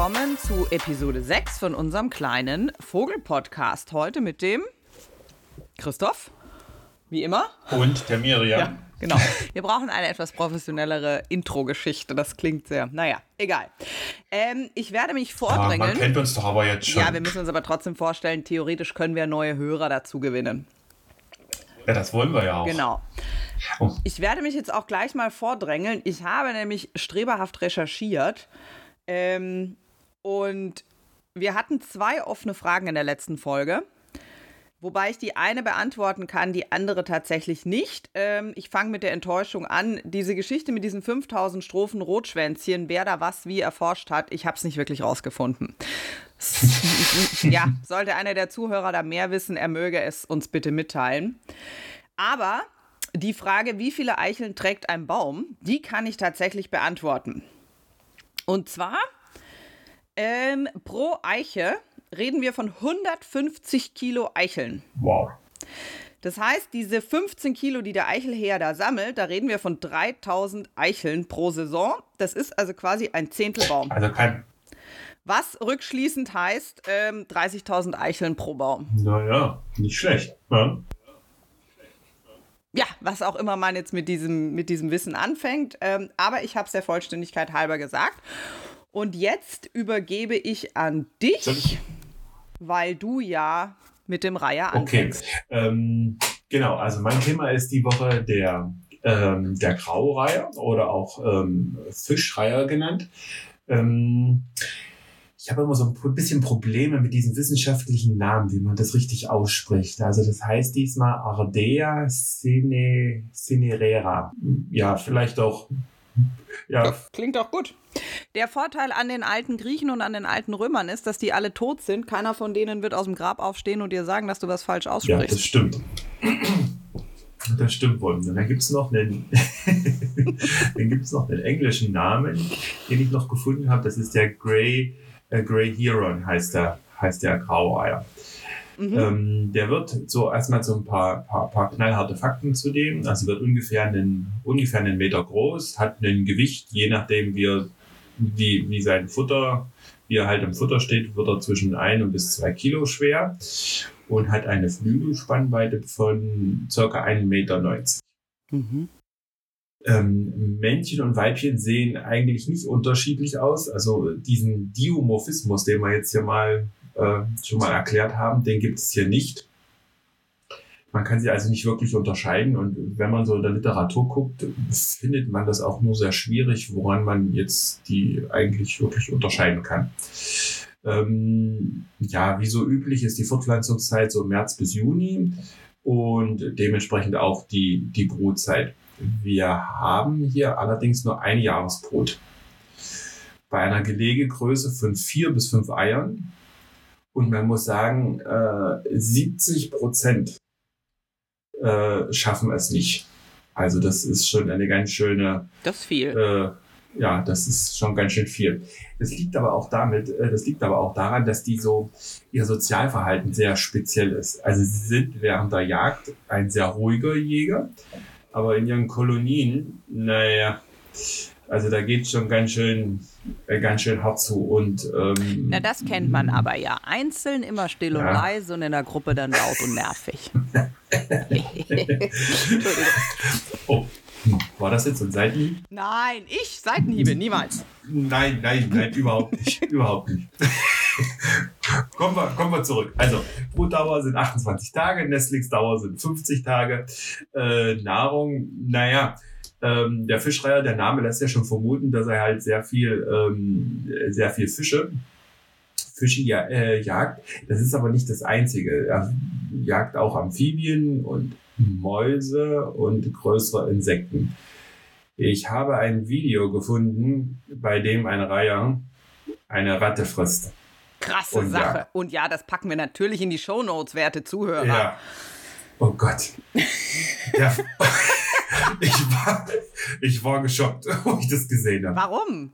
willkommen zu Episode 6 von unserem kleinen Vogel-Podcast. Heute mit dem Christoph, wie immer. Und der Miriam. Ja, genau. Wir brauchen eine etwas professionellere Intro-Geschichte. Das klingt sehr, naja, egal. Ähm, ich werde mich vordrängeln. Ja, man kennt uns doch aber jetzt schon. Ja, wir müssen uns aber trotzdem vorstellen, theoretisch können wir neue Hörer dazu gewinnen. Ja, das wollen wir ja auch. Genau. Oh. Ich werde mich jetzt auch gleich mal vordrängeln. Ich habe nämlich streberhaft recherchiert ähm, und wir hatten zwei offene Fragen in der letzten Folge. Wobei ich die eine beantworten kann, die andere tatsächlich nicht. Ähm, ich fange mit der Enttäuschung an. Diese Geschichte mit diesen 5000 Strophen Rotschwänzchen, wer da was wie erforscht hat, ich habe es nicht wirklich rausgefunden. ja, sollte einer der Zuhörer da mehr wissen, er möge es uns bitte mitteilen. Aber die Frage, wie viele Eicheln trägt ein Baum, die kann ich tatsächlich beantworten. Und zwar ähm, pro Eiche reden wir von 150 Kilo Eicheln. Wow. Das heißt, diese 15 Kilo, die der Eichelheer da sammelt, da reden wir von 3000 Eicheln pro Saison. Das ist also quasi ein Zehntelbaum. Also kein. Was rückschließend heißt ähm, 30.000 Eicheln pro Baum. Naja, nicht schlecht. Ja. ja. was auch immer man jetzt mit diesem, mit diesem Wissen anfängt. Ähm, aber ich habe es der Vollständigkeit halber gesagt. Und jetzt übergebe ich an dich. Ich? weil du ja mit dem Reiher anfängst. Okay, ähm, genau. Also mein Thema ist die Woche der, ähm, der Graureiher oder auch ähm, Fischreiher genannt. Ähm, ich habe immer so ein bisschen Probleme mit diesen wissenschaftlichen Namen, wie man das richtig ausspricht. Also das heißt diesmal Ardea cine, cinerera. Ja, vielleicht auch ja. Klingt auch gut. Der Vorteil an den alten Griechen und an den alten Römern ist, dass die alle tot sind. Keiner von denen wird aus dem Grab aufstehen und dir sagen, dass du was falsch aussprichst. Ja, das stimmt. Das stimmt wohl. Und dann gibt es noch einen, noch einen englischen Namen, den ich noch gefunden habe. Das ist der Grey, äh, Grey Heron, heißt der, heißt der Graueier. Mhm. Ähm, der wird so erstmal so ein paar, paar, paar knallharte Fakten zu dem. Also wird ungefähr einen, ungefähr einen Meter groß, hat ein Gewicht, je nachdem wie, er, wie, wie sein Futter, wie er halt im Futter steht, wird er zwischen ein und bis zwei Kilo schwer und hat eine Flügelspannweite von circa 1,90 Meter. Mhm. Ähm, Männchen und Weibchen sehen eigentlich nicht unterschiedlich aus. Also diesen Diomorphismus, den wir jetzt hier mal äh, schon mal erklärt haben, den gibt es hier nicht. Man kann sie also nicht wirklich unterscheiden und wenn man so in der Literatur guckt, findet man das auch nur sehr schwierig, woran man jetzt die eigentlich wirklich unterscheiden kann. Ähm, ja, wie so üblich ist die Fortpflanzungszeit so März bis Juni und dementsprechend auch die, die Brutzeit. Wir haben hier allerdings nur eine Jahresbrut. Bei einer Gelegegröße von vier bis fünf Eiern und man muss sagen, äh, 70 Prozent äh, schaffen es nicht. Also das ist schon eine ganz schöne. Das ist viel. Äh, ja, das ist schon ganz schön viel. Das liegt aber auch damit, äh, das liegt aber auch daran, dass die so ihr Sozialverhalten sehr speziell ist. Also sie sind während der Jagd ein sehr ruhiger Jäger, aber in ihren Kolonien, naja, also da geht schon ganz schön, äh, ganz schön hart zu. Und, ähm, Na, das kennt man aber ja. Einzeln immer still und leise und in der Gruppe dann laut und nervig. oh. War das jetzt ein Seitenhieb? Nein, ich Seitenhiebe, niemals. Nein, nein, nein, überhaupt nicht. überhaupt nicht. kommen, wir, kommen wir zurück. Also, Brutdauer sind 28 Tage, Nestlingsdauer sind 50 Tage. Äh, Nahrung, naja, ähm, der Fischreiher, der Name lässt ja schon vermuten, dass er halt sehr viel, ähm, sehr viel Fische, Fische ja, äh, jagt. Das ist aber nicht das Einzige. Er jagt auch Amphibien und Mäuse und größere Insekten. Ich habe ein Video gefunden, bei dem ein Reiher eine Ratte frisst. Krasse und Sache. Ja. Und ja, das packen wir natürlich in die Shownotes, werte Zuhörer. Ja. Oh Gott. Ja. ich, war, ich war geschockt, als ich das gesehen habe. Warum?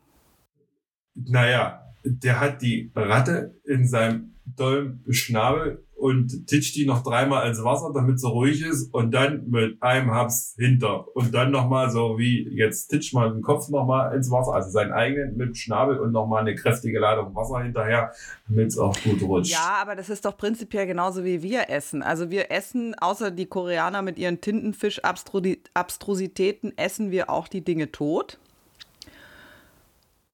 Naja, der hat die Ratte in seinem dollen Schnabel und titscht die noch dreimal ins Wasser, damit sie ruhig ist und dann mit einem Haps hinter und dann nochmal so wie jetzt titscht mal den Kopf nochmal ins Wasser, also seinen eigenen mit Schnabel und nochmal eine kräftige Ladung Wasser hinterher, damit es auch gut rutscht. Ja, aber das ist doch prinzipiell genauso wie wir essen. Also wir essen, außer die Koreaner mit ihren Tintenfisch-Abstrusitäten, essen wir auch die Dinge tot.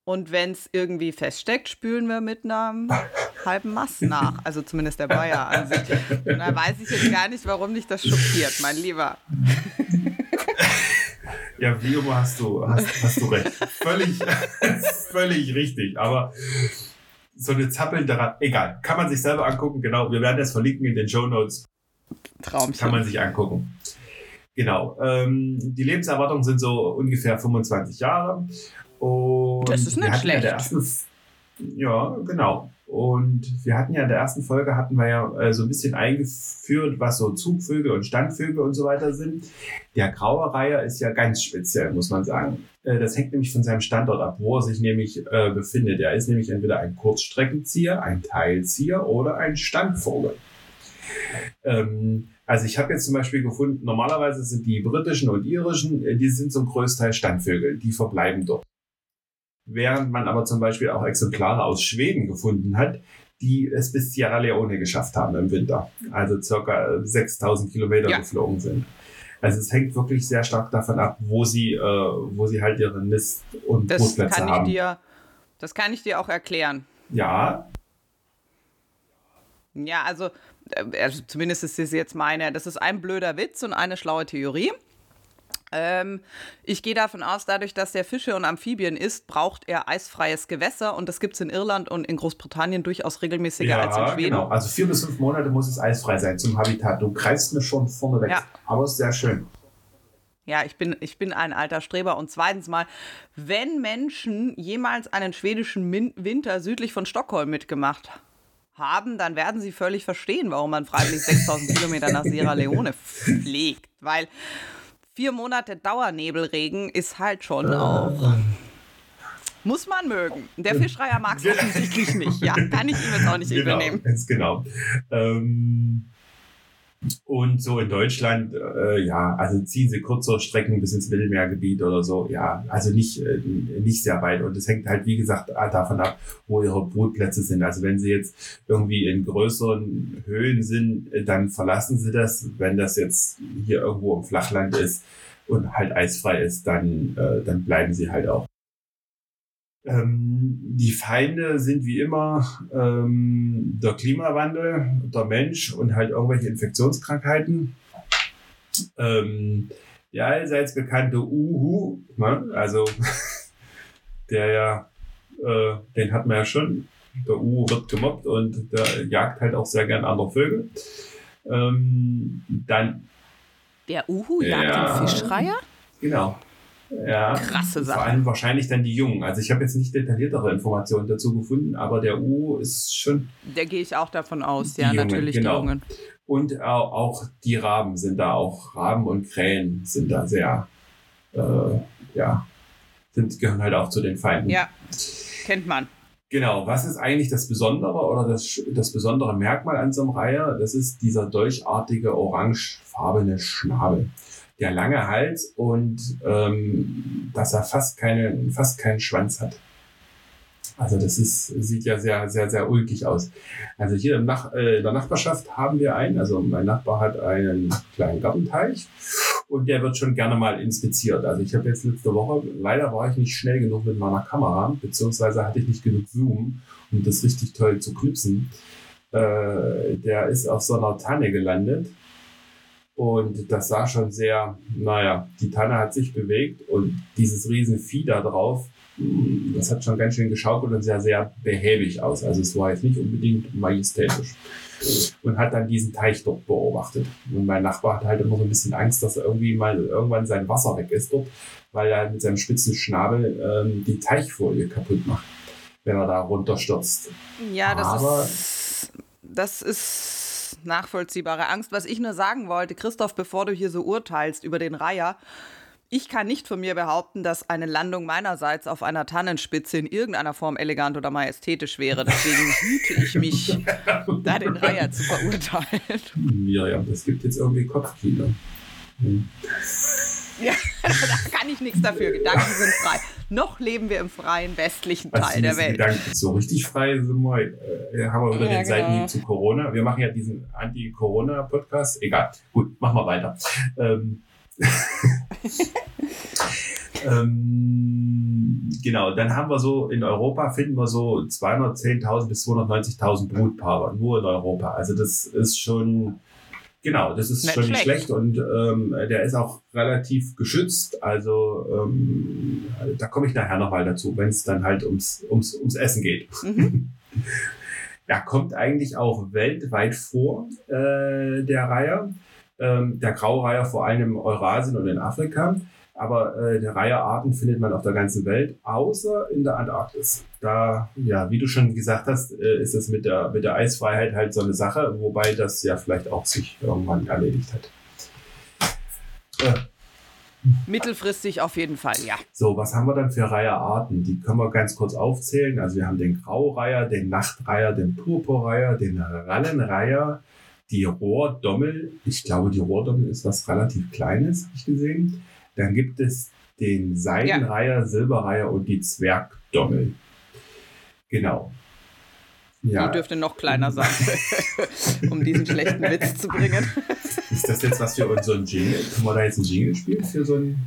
Und wenn es irgendwie feststeckt, spülen wir mit einem halben Mast nach. Also zumindest der Bayer an sich. Und da weiß ich jetzt gar nicht, warum dich das schockiert, mein Lieber. Ja, wie immer hast du, hast, hast du recht. Völlig, völlig richtig. Aber so eine zappelnde Rat, egal. Kann man sich selber angucken. Genau, wir werden das verlinken in den Show Notes. Traumchen. Kann man sich angucken. Genau. Ähm, die Lebenserwartungen sind so ungefähr 25 Jahre. Und das ist nicht schlecht. Ja, ja, genau. Und wir hatten ja in der ersten Folge hatten wir ja äh, so ein bisschen eingeführt, was so Zugvögel und Standvögel und so weiter sind. Der graue Reiher ist ja ganz speziell, muss man sagen. Äh, das hängt nämlich von seinem Standort ab, wo er sich nämlich äh, befindet. Er ist nämlich entweder ein Kurzstreckenzieher, ein Teilzieher oder ein Standvogel. Ähm, also ich habe jetzt zum Beispiel gefunden, normalerweise sind die britischen und irischen, äh, die sind zum Größteil Standvögel, die verbleiben dort. Während man aber zum Beispiel auch Exemplare aus Schweden gefunden hat, die es bis Sierra Leone geschafft haben im Winter. Also circa 6000 Kilometer ja. geflogen sind. Also es hängt wirklich sehr stark davon ab, wo sie, äh, wo sie halt ihre Nist- und das Brutplätze kann ich haben. Dir, das kann ich dir auch erklären. Ja. Ja, also, äh, also zumindest ist das jetzt meine, das ist ein blöder Witz und eine schlaue Theorie. Ähm, ich gehe davon aus, dadurch, dass der Fische und Amphibien isst, braucht er eisfreies Gewässer und das gibt es in Irland und in Großbritannien durchaus regelmäßiger ja, als in Schweden. Genau. Also vier bis fünf Monate muss es eisfrei sein zum Habitat. Du greifst mir schon vorne weg. Ja. Aber ist sehr schön. Ja, ich bin, ich bin ein alter Streber. Und zweitens mal, wenn Menschen jemals einen schwedischen Min Winter südlich von Stockholm mitgemacht haben, dann werden sie völlig verstehen, warum man freiwillig 6000 Kilometer nach Sierra Leone fliegt. Weil vier Monate Dauernebelregen ist halt schon auch. Muss man mögen. Der Fischreier mag es offensichtlich nicht. Ja, kann ich ihm jetzt auch nicht genau, übernehmen. Ganz genau. Ähm, und so in Deutschland, äh, ja, also ziehen sie kurze Strecken bis ins Mittelmeergebiet oder so, ja, also nicht, äh, nicht sehr weit. Und es hängt halt, wie gesagt, davon ab, wo ihre Brutplätze sind. Also wenn sie jetzt irgendwie in größeren Höhen sind, dann verlassen sie das. Wenn das jetzt hier irgendwo im Flachland ist und halt eisfrei ist, dann, äh, dann bleiben sie halt auch. Ähm, die Feinde sind wie immer ähm, der Klimawandel, der Mensch und halt irgendwelche Infektionskrankheiten. Ähm, der allseits bekannte Uhu, ne? also der ja, äh, den hat man ja schon. Der Uhu wird gemobbt und der jagt halt auch sehr gern andere Vögel. Ähm, dann. Der Uhu jagt ja, den Fischreiher? Genau. Ja, Krasse Sache. Vor allem wahrscheinlich dann die Jungen. Also ich habe jetzt nicht detailliertere Informationen dazu gefunden, aber der U ist schon. Der gehe ich auch davon aus, ja, Jungen, natürlich genau. die Jungen. Und auch die Raben sind da auch, Raben und Krähen sind da sehr, äh, ja, sind, gehören halt auch zu den Feinden. Ja, kennt man. Genau, was ist eigentlich das Besondere oder das, das besondere Merkmal an so einem Reiher? Das ist dieser dolchartige orangefarbene Schnabel der lange Hals und ähm, dass er fast, keine, fast keinen Schwanz hat. Also das ist, sieht ja sehr, sehr, sehr ulkig aus. Also hier äh, in der Nachbarschaft haben wir einen, also mein Nachbar hat einen kleinen Gartenteich und der wird schon gerne mal inspiziert. Also ich habe jetzt letzte Woche, leider war ich nicht schnell genug mit meiner Kamera, beziehungsweise hatte ich nicht genug Zoom, um das richtig toll zu knipsen. Äh, der ist auf so einer Tanne gelandet und das sah schon sehr, naja, die Tanne hat sich bewegt und dieses Riesenvieh da drauf, das hat schon ganz schön geschaukelt und sah sehr behäbig aus. Also es war jetzt nicht unbedingt majestätisch. Und hat dann diesen Teich dort beobachtet. Und mein Nachbar hat halt immer so ein bisschen Angst, dass er irgendwie mal irgendwann sein Wasser weg ist dort, weil er mit seinem spitzen Schnabel ähm, die Teichfolie kaputt macht, wenn er da runterstürzt. Ja, das Aber ist. Das ist nachvollziehbare Angst. Was ich nur sagen wollte, Christoph, bevor du hier so urteilst über den Reiher, ich kann nicht von mir behaupten, dass eine Landung meinerseits auf einer Tannenspitze in irgendeiner Form elegant oder majestätisch wäre. Deswegen hüte ich mich, da den Reiher zu verurteilen. Ja, ja, das gibt jetzt irgendwie Kopfkino. Ja, da kann ich nichts dafür. Gedanken sind frei. Noch leben wir im freien westlichen Teil der Welt. Gedanken so richtig frei sind wir, äh, haben wir wieder ja, den Seiten genau. zu Corona. Wir machen ja diesen Anti-Corona-Podcast. Egal. Gut, machen wir weiter. Ähm, ähm, genau, dann haben wir so in Europa finden wir so 210.000 bis 290.000 Brutpaare nur in Europa. Also das ist schon genau, das ist nicht schon nicht schlecht, und ähm, der ist auch relativ geschützt. Also ähm, da komme ich nachher nochmal dazu, wenn es dann halt ums ums ums Essen geht. Mhm. ja, kommt eigentlich auch weltweit vor äh, der Reihe ähm, der Graureiher vor allem im Eurasien und in Afrika. Aber äh, der Reiherarten findet man auf der ganzen Welt, außer in der Antarktis. Da, ja, wie du schon gesagt hast, äh, ist es mit der, mit der Eisfreiheit halt so eine Sache, wobei das ja vielleicht auch sich irgendwann erledigt hat. Äh. Mittelfristig auf jeden Fall, ja. So, was haben wir dann für Reiherarten? Die können wir ganz kurz aufzählen. Also wir haben den Graureiher, den Nachtreiher, den Purpurreiher, den Rallenreiher, die Rohrdommel. Ich glaube, die Rohrdommel ist was relativ Kleines, habe ich gesehen. Dann gibt es den Seidenreiher, ja. Silberreiher und die Zwergdommel. Genau. Ja. Die dürfte noch kleiner sein, um diesen schlechten Witz zu bringen. Ist das jetzt was für unseren Jingle? Können wir da jetzt ein Jingle spielen für so ein.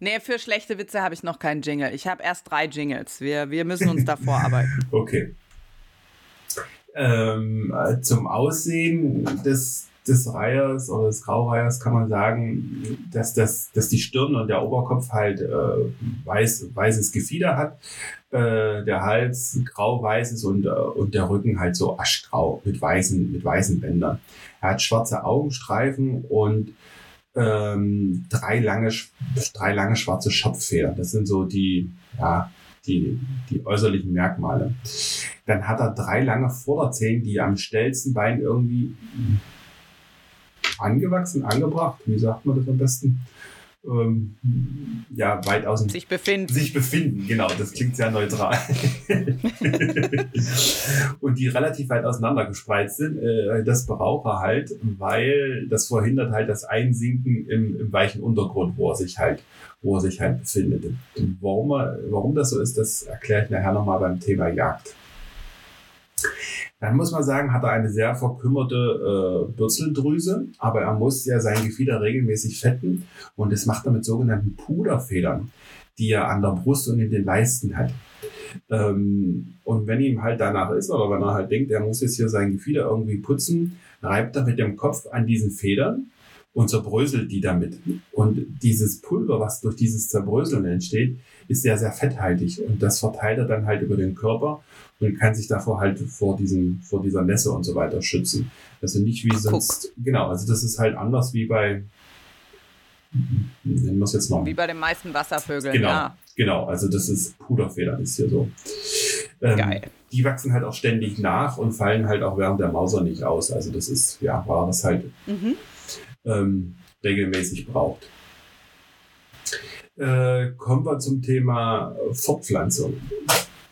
Nee, für schlechte Witze habe ich noch keinen Jingle. Ich habe erst drei Jingles. Wir, wir müssen uns da vorarbeiten. Okay. Ähm, zum Aussehen des, des Reihers oder des Graureihers kann man sagen, dass, das, dass die Stirn und der Oberkopf halt äh, weiß, weißes Gefieder hat, äh, der Hals grau-weiß ist und, äh, und der Rücken halt so aschgrau mit weißen, mit weißen Bändern. Er hat schwarze Augenstreifen und ähm, drei, lange, drei lange schwarze Schopffedern. Das sind so die, ja, die, die äußerlichen Merkmale. Dann hat er drei lange Vorderzehen, die am schnellsten Bein irgendwie angewachsen, angebracht. Wie sagt man das am besten? ähm, ja, weit außen. Sich befinden. Sich befinden, genau, das klingt sehr neutral. und die relativ weit auseinander gespreizt sind, äh, das braucht er halt, weil das verhindert halt das Einsinken im, im weichen Untergrund, wo er sich halt, wo er sich halt befindet. Und warum, er, warum das so ist, das erkläre ich nachher nochmal beim Thema Jagd. Dann muss man sagen, hat er eine sehr verkümmerte äh, Bürzeldrüse, aber er muss ja sein Gefieder regelmäßig fetten und das macht er mit sogenannten Puderfedern, die er an der Brust und in den Leisten hat. Ähm, und wenn ihm halt danach ist oder wenn er halt denkt, er muss jetzt hier sein Gefieder irgendwie putzen, reibt er mit dem Kopf an diesen Federn und zerbröselt die damit. Und dieses Pulver, was durch dieses Zerbröseln entsteht, ist sehr, sehr fetthaltig und das verteilt er dann halt über den Körper und kann sich davor halt vor diesem, vor dieser Nässe und so weiter schützen. Also nicht wie sonst, Guck. genau, also das ist halt anders wie bei, nennen wir es jetzt noch. Wie bei den meisten Wasservögeln, genau, ja. Genau, also das ist Puderfedern ist hier so. Ähm, Geil. Die wachsen halt auch ständig nach und fallen halt auch während der Mauser nicht aus. Also das ist, ja, war das halt mhm. ähm, regelmäßig braucht. Äh, kommen wir zum Thema Fortpflanzung.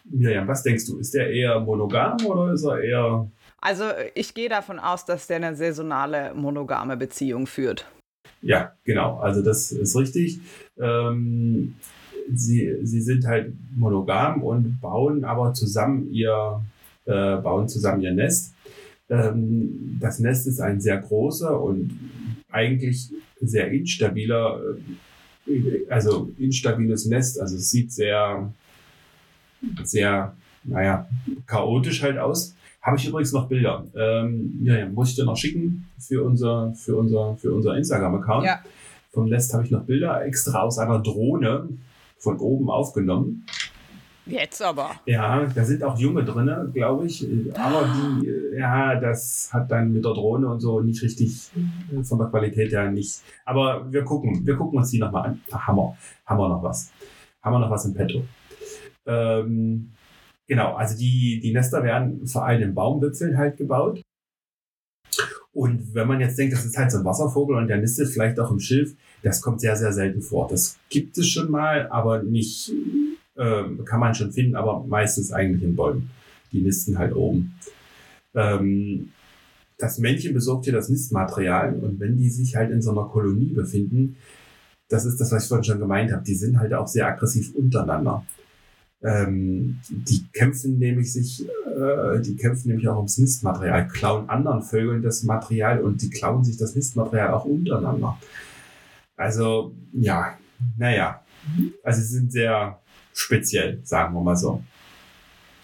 Miriam, was denkst du? Ist der eher monogam oder ist er eher. Also, ich gehe davon aus, dass der eine saisonale monogame Beziehung führt. Ja, genau. Also, das ist richtig. Ähm, sie, sie sind halt monogam und bauen aber zusammen ihr, äh, bauen zusammen ihr Nest. Ähm, das Nest ist ein sehr großer und eigentlich sehr instabiler, äh, also instabiles Nest. Also es sieht sehr sehr, naja, chaotisch halt aus. Habe ich übrigens noch Bilder. Ähm, ja, ja, muss ich dir noch schicken für unser, für unser, für unser Instagram-Account. Ja. Vom Nest habe ich noch Bilder extra aus einer Drohne von oben aufgenommen. Jetzt aber. Ja, da sind auch Junge drin, glaube ich. Aber die, ja, das hat dann mit der Drohne und so nicht richtig von der Qualität her nicht. Aber wir gucken, wir gucken uns die nochmal an. Haben wir, haben wir noch was. Haben wir noch was im Petto. Ähm, genau, also die, die Nester werden vor allem in Baumwipfeln halt gebaut. Und wenn man jetzt denkt, das ist halt so ein Wasservogel und der nistet vielleicht auch im Schilf, das kommt sehr, sehr selten vor. Das gibt es schon mal, aber nicht, äh, kann man schon finden, aber meistens eigentlich in Bäumen. Die nisten halt oben. Ähm, das Männchen besorgt hier das Nistmaterial und wenn die sich halt in so einer Kolonie befinden, das ist das, was ich vorhin schon gemeint habe, die sind halt auch sehr aggressiv untereinander. Ähm, die kämpfen nämlich sich, äh, die kämpfen nämlich auch ums Nistmaterial, klauen anderen Vögeln das Material und die klauen sich das Nistmaterial auch untereinander. Also, ja, naja. Also sie sind sehr speziell, sagen wir mal so.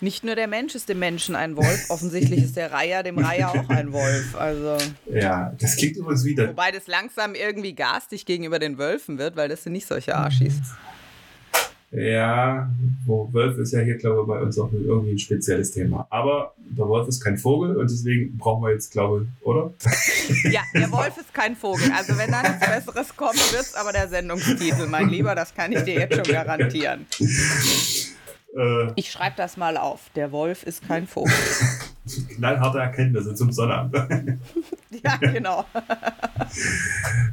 Nicht nur der Mensch ist dem Menschen ein Wolf, offensichtlich ist der Reiher dem Reiher auch ein Wolf. Also. Ja, das klingt übrigens wieder. Wobei das langsam irgendwie garstig gegenüber den Wölfen wird, weil das sind nicht solche Arschis. Ja, wo Wolf ist ja hier, glaube ich, bei uns auch irgendwie ein spezielles Thema. Aber der Wolf ist kein Vogel und deswegen brauchen wir jetzt, glaube ich, oder? Ja, der Wolf ist kein Vogel. Also wenn da nichts Besseres kommt, wird aber der Sendungstitel, mein Lieber. Das kann ich dir jetzt schon garantieren. Äh, ich schreibe das mal auf. Der Wolf ist kein Vogel. Knallharte Erkenntnisse zum Sonnabend. ja, genau.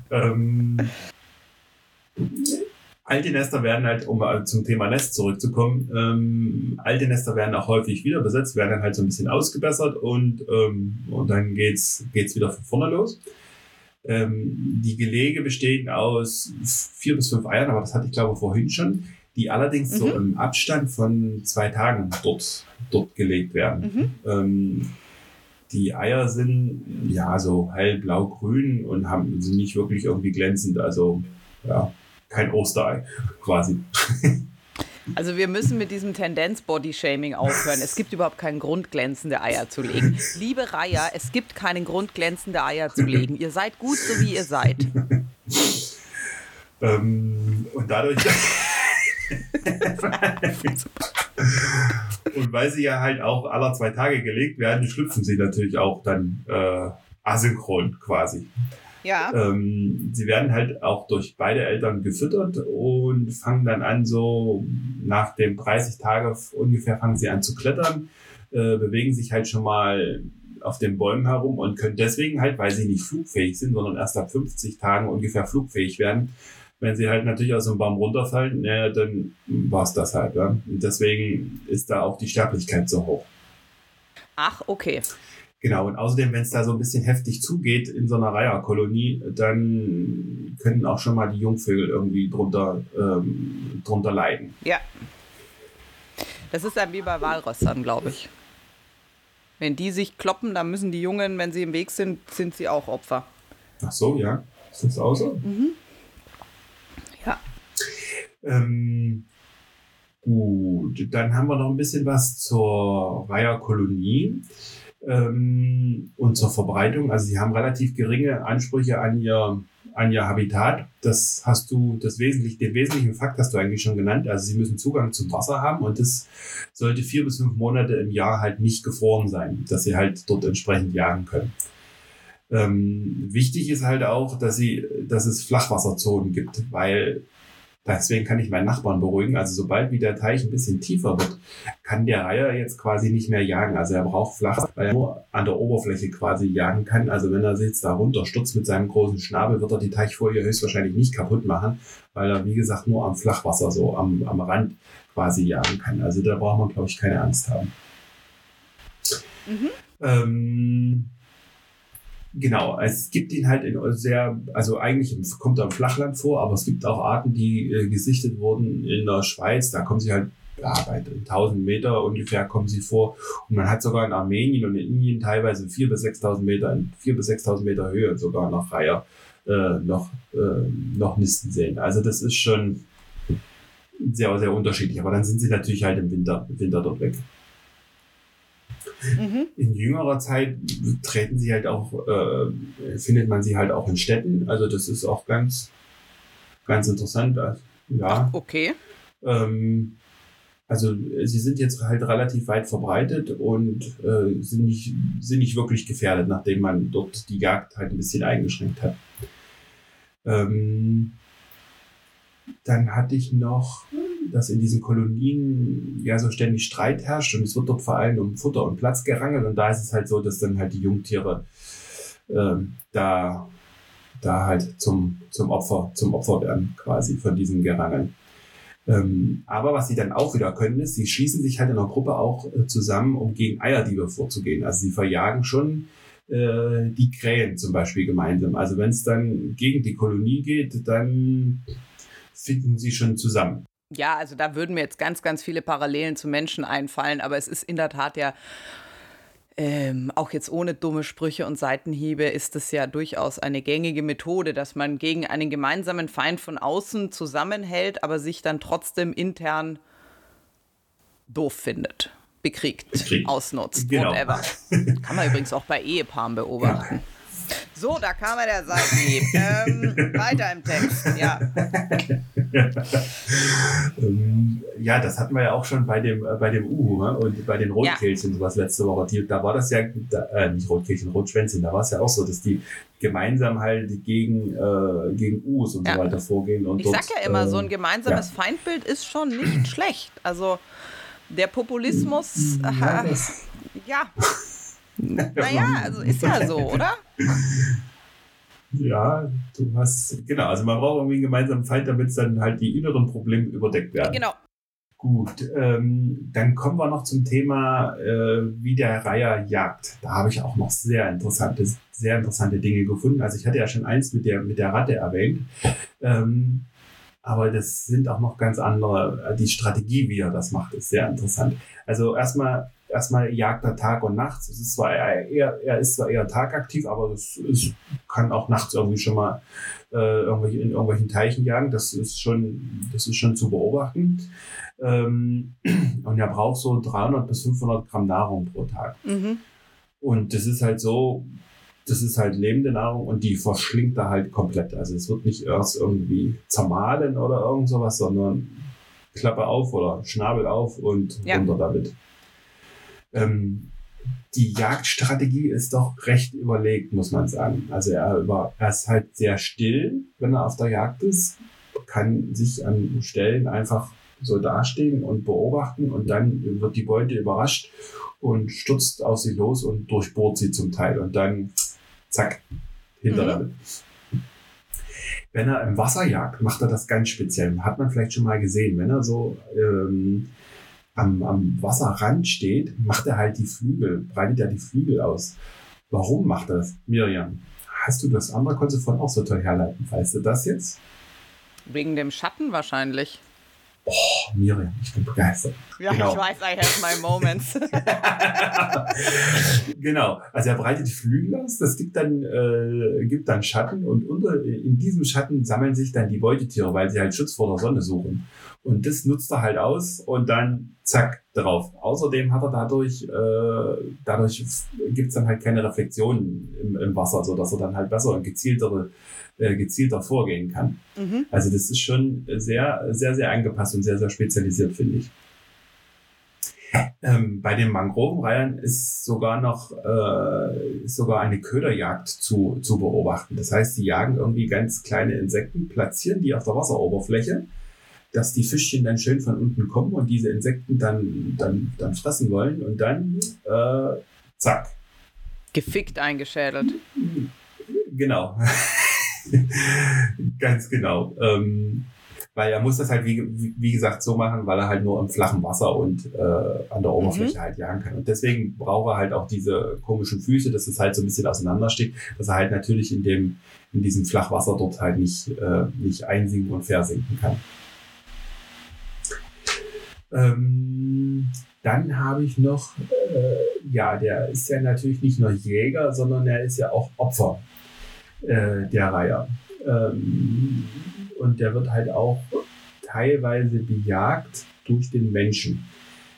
ähm, Alte Nester werden halt, um zum Thema Nest zurückzukommen, ähm, alte Nester werden auch häufig wieder besetzt, werden dann halt so ein bisschen ausgebessert und, ähm, und dann geht's, geht's wieder von vorne los. Ähm, die Gelege bestehen aus vier bis fünf Eiern, aber das hatte ich glaube vorhin schon, die allerdings mhm. so im Abstand von zwei Tagen dort, dort gelegt werden. Mhm. Ähm, die Eier sind ja so hellblau-grün und haben, sind nicht wirklich irgendwie glänzend, also ja, kein Osterei quasi. Also wir müssen mit diesem Tendenz-Body-Shaming aufhören. Es gibt überhaupt keinen Grund, glänzende Eier zu legen. Liebe Reiher, es gibt keinen Grund, glänzende Eier zu legen. Ihr seid gut, so wie ihr seid. ähm, und dadurch... und weil sie ja halt auch alle zwei Tage gelegt werden, schlüpfen sie natürlich auch dann äh, asynchron quasi. Ja. Ähm, sie werden halt auch durch beide Eltern gefüttert und fangen dann an, so nach den 30 Tagen ungefähr fangen sie an zu klettern, äh, bewegen sich halt schon mal auf den Bäumen herum und können deswegen halt, weil sie nicht flugfähig sind, sondern erst ab 50 Tagen ungefähr flugfähig werden. Wenn sie halt natürlich aus dem Baum runterfallen, äh, dann war's das halt. Ja? Und deswegen ist da auch die Sterblichkeit so hoch. Ach, okay. Genau, und außerdem, wenn es da so ein bisschen heftig zugeht in so einer Reiherkolonie, dann können auch schon mal die Jungvögel irgendwie drunter, ähm, drunter leiden. Ja. Das ist dann wie bei Walrössern, glaube ich. Wenn die sich kloppen, dann müssen die Jungen, wenn sie im Weg sind, sind sie auch Opfer. Ach so, ja. Ist das auch so? Mhm. Ja. Ähm, gut, dann haben wir noch ein bisschen was zur Reiherkolonie ähm, und zur Verbreitung. Also sie haben relativ geringe Ansprüche an ihr, an ihr Habitat. Das hast du, das wesentlich, den wesentlichen Fakt hast du eigentlich schon genannt. Also sie müssen Zugang zum Wasser haben und das sollte vier bis fünf Monate im Jahr halt nicht gefroren sein, dass sie halt dort entsprechend jagen können. Ähm, wichtig ist halt auch, dass sie, dass es Flachwasserzonen gibt, weil Deswegen kann ich meinen Nachbarn beruhigen. Also sobald wie der Teich ein bisschen tiefer wird, kann der Reiher jetzt quasi nicht mehr jagen. Also er braucht flach, weil er nur an der Oberfläche quasi jagen kann. Also wenn er sich jetzt da runterstürzt mit seinem großen Schnabel, wird er die Teichfolie höchstwahrscheinlich nicht kaputt machen, weil er, wie gesagt, nur am Flachwasser, so am, am Rand quasi jagen kann. Also da braucht man, glaube ich, keine Angst haben. Mhm. Ähm, Genau, es gibt ihn halt in sehr, also eigentlich kommt er im Flachland vor, aber es gibt auch Arten, die äh, gesichtet wurden in der Schweiz. Da kommen sie halt ja, bei 1000 Meter ungefähr kommen sie vor. Und man hat sogar in Armenien und in Indien teilweise 4.000 bis 6.000 Meter, in 4.000 bis 6.000 Meter Höhe sogar noch Reiher äh, noch, äh, noch Nisten sehen. Also das ist schon sehr, sehr unterschiedlich. Aber dann sind sie natürlich halt im Winter, im Winter dort weg. Mhm. In jüngerer Zeit treten sie halt auch, äh, findet man sie halt auch in Städten. Also das ist auch ganz, ganz interessant. Ja. Okay. Ähm, also sie sind jetzt halt relativ weit verbreitet und äh, sind, nicht, sind nicht wirklich gefährdet, nachdem man dort die Jagd halt ein bisschen eingeschränkt hat. Ähm, dann hatte ich noch dass in diesen Kolonien ja so ständig Streit herrscht und es wird dort vor allem um Futter und Platz gerangelt und da ist es halt so, dass dann halt die Jungtiere ähm, da, da halt zum, zum Opfer, zum Opfer werden, quasi von diesen Gerangeln. Ähm, aber was sie dann auch wieder können, ist, sie schließen sich halt in einer Gruppe auch äh, zusammen, um gegen Eierdiebe vorzugehen. Also sie verjagen schon äh, die Krähen zum Beispiel gemeinsam. Also wenn es dann gegen die Kolonie geht, dann finden sie schon zusammen. Ja, also da würden mir jetzt ganz, ganz viele Parallelen zu Menschen einfallen, aber es ist in der Tat ja ähm, auch jetzt ohne dumme Sprüche und Seitenhiebe ist es ja durchaus eine gängige Methode, dass man gegen einen gemeinsamen Feind von außen zusammenhält, aber sich dann trotzdem intern doof findet, bekriegt, bekriegt. ausnutzt, genau. whatever. Kann man übrigens auch bei Ehepaaren beobachten. Ja. So, da kam er der Seitenhieb. ähm, weiter im Text, ja. ähm, ja, das hatten wir ja auch schon bei dem, äh, bei dem Uhu ne? und bei den Rotkehlchen, ja. sowas letzte Woche. Die, da war das ja, da, äh, nicht Rotkehlchen, Rotschwänzchen, da war es ja auch so, dass die gemeinsam halt gegen, äh, gegen Uhus und ja. so weiter vorgehen. Und ich dort, sag ja immer, äh, so ein gemeinsames ja. Feindbild ist schon nicht schlecht. Also der Populismus, ja, äh, ja naja, also ist ja so, oder? Ja, du hast, genau, also man braucht irgendwie einen gemeinsamen Feind, damit dann halt die inneren Probleme überdeckt werden. Genau. Gut, ähm, dann kommen wir noch zum Thema, äh, wie der Reiher jagt. Da habe ich auch noch sehr interessante, sehr interessante Dinge gefunden. Also ich hatte ja schon eins mit der, mit der Ratte erwähnt. Ähm, aber das sind auch noch ganz andere. Die Strategie, wie er das macht, ist sehr interessant. Also erstmal erstmal jagt er Tag und Nacht. Es ist zwar eher, er ist zwar eher tagaktiv, aber es, es kann auch nachts irgendwie schon mal äh, irgendwelche, in irgendwelchen Teichen jagen. Das ist schon, das ist schon zu beobachten. Ähm, und er braucht so 300 bis 500 Gramm Nahrung pro Tag. Mhm. Und das ist halt so, das ist halt lebende Nahrung und die verschlingt er halt komplett. Also es wird nicht erst irgendwie zermahlen oder irgend sowas, sondern Klappe auf oder Schnabel auf und ja. runter damit ähm, die Jagdstrategie ist doch recht überlegt, muss man sagen. Also er, über, er ist halt sehr still, wenn er auf der Jagd ist, kann sich an Stellen einfach so dastehen und beobachten und dann wird die Beute überrascht und stürzt aus sich los und durchbohrt sie zum Teil und dann zack, hinter mhm. damit. Wenn er im Wasser jagt, macht er das ganz speziell. Hat man vielleicht schon mal gesehen, wenn er so ähm, am, am Wasserrand steht, macht er halt die Flügel, breitet er die Flügel aus. Warum macht er das? Miriam, hast du das andere konntest du von auch so toll herleiten? Weißt du das jetzt? Wegen dem Schatten wahrscheinlich. Oh, Miriam, ich bin begeistert. Ja, genau. ich weiß, I have my moments. genau, also er breitet die Flügel aus, das gibt dann, äh, gibt dann Schatten und unter, in diesem Schatten sammeln sich dann die Beutetiere, weil sie halt Schutz vor der Sonne suchen. Und das nutzt er halt aus und dann zack drauf. Außerdem hat er dadurch, äh, dadurch gibt's dann halt keine Reflexionen im, im Wasser, so dass er dann halt besser und gezielter, äh, gezielter vorgehen kann. Mhm. Also das ist schon sehr, sehr, sehr angepasst und sehr, sehr spezialisiert, finde ich. Ähm, bei den Mangrovenreihern ist sogar noch äh, sogar eine Köderjagd zu, zu beobachten. Das heißt, sie jagen irgendwie ganz kleine Insekten, platzieren die auf der Wasseroberfläche dass die Fischchen dann schön von unten kommen und diese Insekten dann, dann, dann fressen wollen und dann äh, zack. Gefickt eingeschädelt. Genau. Ganz genau. Ähm, weil er muss das halt, wie, wie gesagt, so machen, weil er halt nur im flachen Wasser und äh, an der Oberfläche mhm. halt jagen kann. Und deswegen braucht er halt auch diese komischen Füße, dass es halt so ein bisschen auseinander steht, dass er halt natürlich in dem, in diesem Flachwasser dort halt nicht, äh, nicht einsinken und versinken kann. Ähm, dann habe ich noch, äh, ja, der ist ja natürlich nicht nur Jäger, sondern er ist ja auch Opfer äh, der Reihe. Ähm, und der wird halt auch teilweise bejagt durch den Menschen.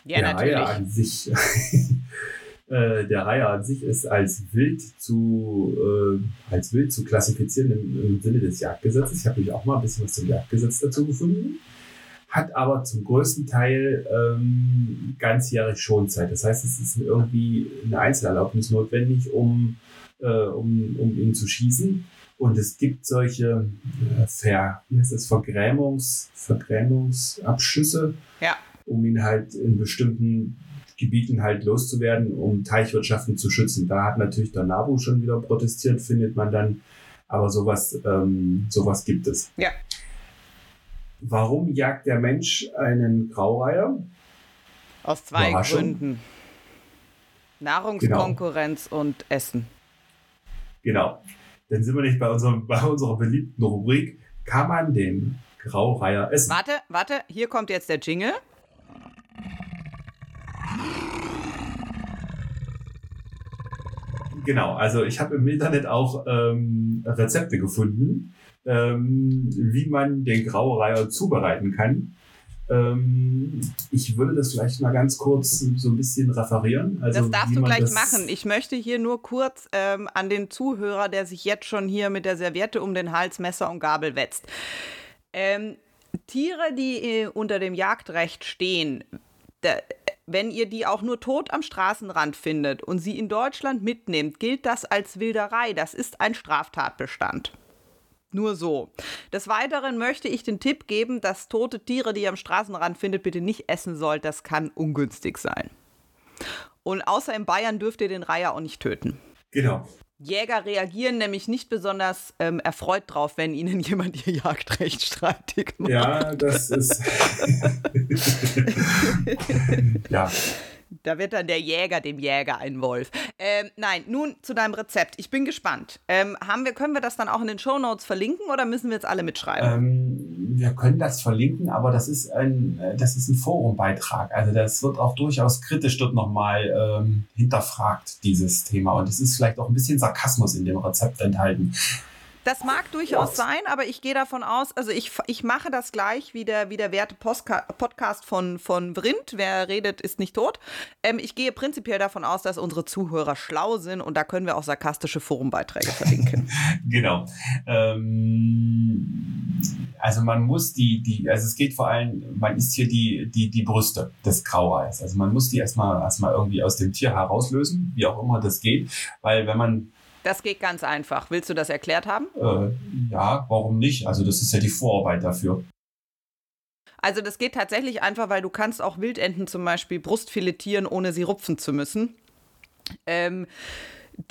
Ja, der natürlich. Reihe an sich, äh, der Reihe an sich ist als wild zu, äh, als wild zu klassifizieren im, im Sinne des Jagdgesetzes. Ich habe mich auch mal ein bisschen was zum Jagdgesetz dazu gefunden hat aber zum größten Teil ähm, ganzjährig Schonzeit. Das heißt, es ist irgendwie eine Einzelerlaubnis notwendig, um, äh, um, um ihn zu schießen. Und es gibt solche äh, Ver, wie heißt das, Vergrämungs, Vergrämungsabschüsse, ja. um ihn halt in bestimmten Gebieten halt loszuwerden, um Teichwirtschaften zu schützen. Da hat natürlich der NABU schon wieder protestiert, findet man dann. Aber sowas, ähm, sowas gibt es. Ja. Warum jagt der Mensch einen Graureiher? Aus zwei Gründen. Nahrungskonkurrenz genau. und Essen. Genau. Dann sind wir nicht bei, unserem, bei unserer beliebten Rubrik. Kann man den Graureiher essen? Warte, warte, hier kommt jetzt der Jingle. Genau, also ich habe im Internet auch ähm, Rezepte gefunden, ähm, wie man den Graureiher zubereiten kann. Ähm, ich würde das vielleicht mal ganz kurz so ein bisschen referieren. Also, das darfst du gleich machen. Ich möchte hier nur kurz ähm, an den Zuhörer, der sich jetzt schon hier mit der Serviette um den Hals, Messer und Gabel wetzt. Ähm, Tiere, die äh, unter dem Jagdrecht stehen, da, wenn ihr die auch nur tot am Straßenrand findet und sie in Deutschland mitnehmt, gilt das als Wilderei. Das ist ein Straftatbestand. Nur so. Des Weiteren möchte ich den Tipp geben, dass tote Tiere, die ihr am Straßenrand findet, bitte nicht essen sollt. Das kann ungünstig sein. Und außer in Bayern dürft ihr den Reiher auch nicht töten. Genau. Jäger reagieren nämlich nicht besonders ähm, erfreut drauf, wenn ihnen jemand ihr Jagdrecht streitig macht. Ja, das ist. ja. Da wird dann der Jäger dem Jäger ein Wolf. Ähm, nein, nun zu deinem Rezept. Ich bin gespannt. Ähm, haben wir, können wir das dann auch in den Show Notes verlinken oder müssen wir jetzt alle mitschreiben? Ähm, wir können das verlinken, aber das ist ein, das ist ein Forumbeitrag. Also das wird auch durchaus kritisch dort nochmal ähm, hinterfragt, dieses Thema. Und es ist vielleicht auch ein bisschen Sarkasmus in dem Rezept enthalten. Das mag durchaus sein, aber ich gehe davon aus, also ich, ich mache das gleich wie der, wie der werte Podcast von, von Vrind. Wer redet, ist nicht tot. Ähm, ich gehe prinzipiell davon aus, dass unsere Zuhörer schlau sind und da können wir auch sarkastische Forumbeiträge verlinken. genau. Ähm, also man muss die, die, also es geht vor allem, man isst hier die, die, die Brüste des Graueis. Also man muss die erstmal, erstmal irgendwie aus dem Tier herauslösen, wie auch immer das geht, weil wenn man das geht ganz einfach. Willst du das erklärt haben? Äh, ja, warum nicht? Also das ist ja die Vorarbeit dafür. Also das geht tatsächlich einfach, weil du kannst auch Wildenten zum Beispiel brustfiletieren, ohne sie rupfen zu müssen. Ähm,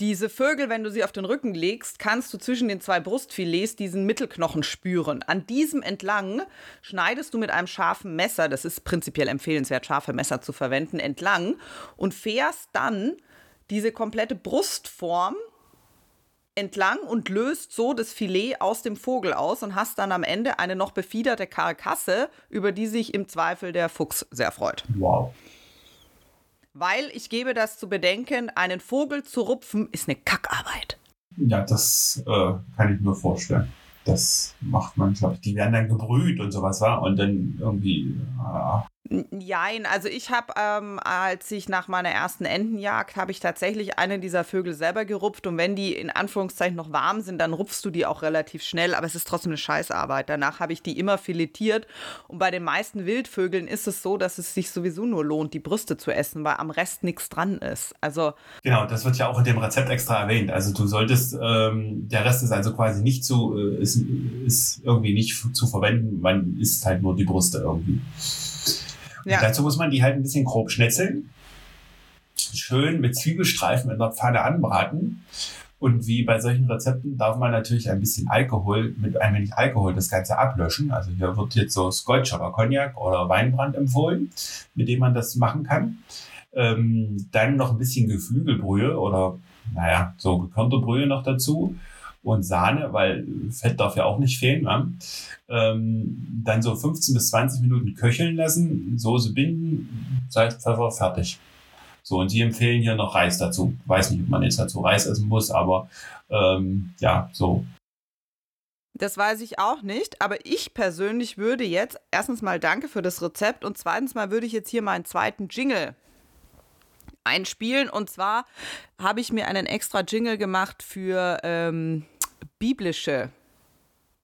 diese Vögel, wenn du sie auf den Rücken legst, kannst du zwischen den zwei Brustfilets diesen Mittelknochen spüren. An diesem entlang schneidest du mit einem scharfen Messer, das ist prinzipiell empfehlenswert, scharfe Messer zu verwenden, entlang und fährst dann diese komplette Brustform entlang und löst so das Filet aus dem Vogel aus und hast dann am Ende eine noch befiederte Karkasse, über die sich im Zweifel der Fuchs sehr freut. Wow. Weil ich gebe das zu bedenken, einen Vogel zu rupfen ist eine Kackarbeit. Ja, das äh, kann ich mir vorstellen. Das macht man, glaube ich. Die werden dann gebrüht und sowas, war und dann irgendwie. Äh, Jein, also ich habe, ähm, als ich nach meiner ersten Entenjagd, habe ich tatsächlich eine dieser Vögel selber gerupft und wenn die in Anführungszeichen noch warm sind, dann rupfst du die auch relativ schnell, aber es ist trotzdem eine Scheißarbeit. Danach habe ich die immer filetiert und bei den meisten Wildvögeln ist es so, dass es sich sowieso nur lohnt, die Brüste zu essen, weil am Rest nichts dran ist. Also genau, das wird ja auch in dem Rezept extra erwähnt. Also du solltest, ähm, der Rest ist also quasi nicht zu, äh, ist, ist irgendwie nicht zu verwenden, man isst halt nur die Brüste irgendwie. Ja. dazu muss man die halt ein bisschen grob schnetzeln. Schön mit Zwiebelstreifen in der Pfanne anbraten. Und wie bei solchen Rezepten darf man natürlich ein bisschen Alkohol, mit ein wenig Alkohol das Ganze ablöschen. Also hier wird jetzt so Scotch oder Cognac oder Weinbrand empfohlen, mit dem man das machen kann. Ähm, dann noch ein bisschen Geflügelbrühe oder, naja, so gekörnte Brühe noch dazu und Sahne, weil Fett darf ja auch nicht fehlen. Ja? Ähm, dann so 15 bis 20 Minuten köcheln lassen, Soße binden, Salz, Pfeffer, fertig. So, und sie empfehlen hier noch Reis dazu. Weiß nicht, ob man jetzt dazu Reis essen muss, aber ähm, ja, so. Das weiß ich auch nicht, aber ich persönlich würde jetzt erstens mal danke für das Rezept und zweitens mal würde ich jetzt hier meinen zweiten Jingle einspielen. Und zwar habe ich mir einen extra Jingle gemacht für ähm, biblische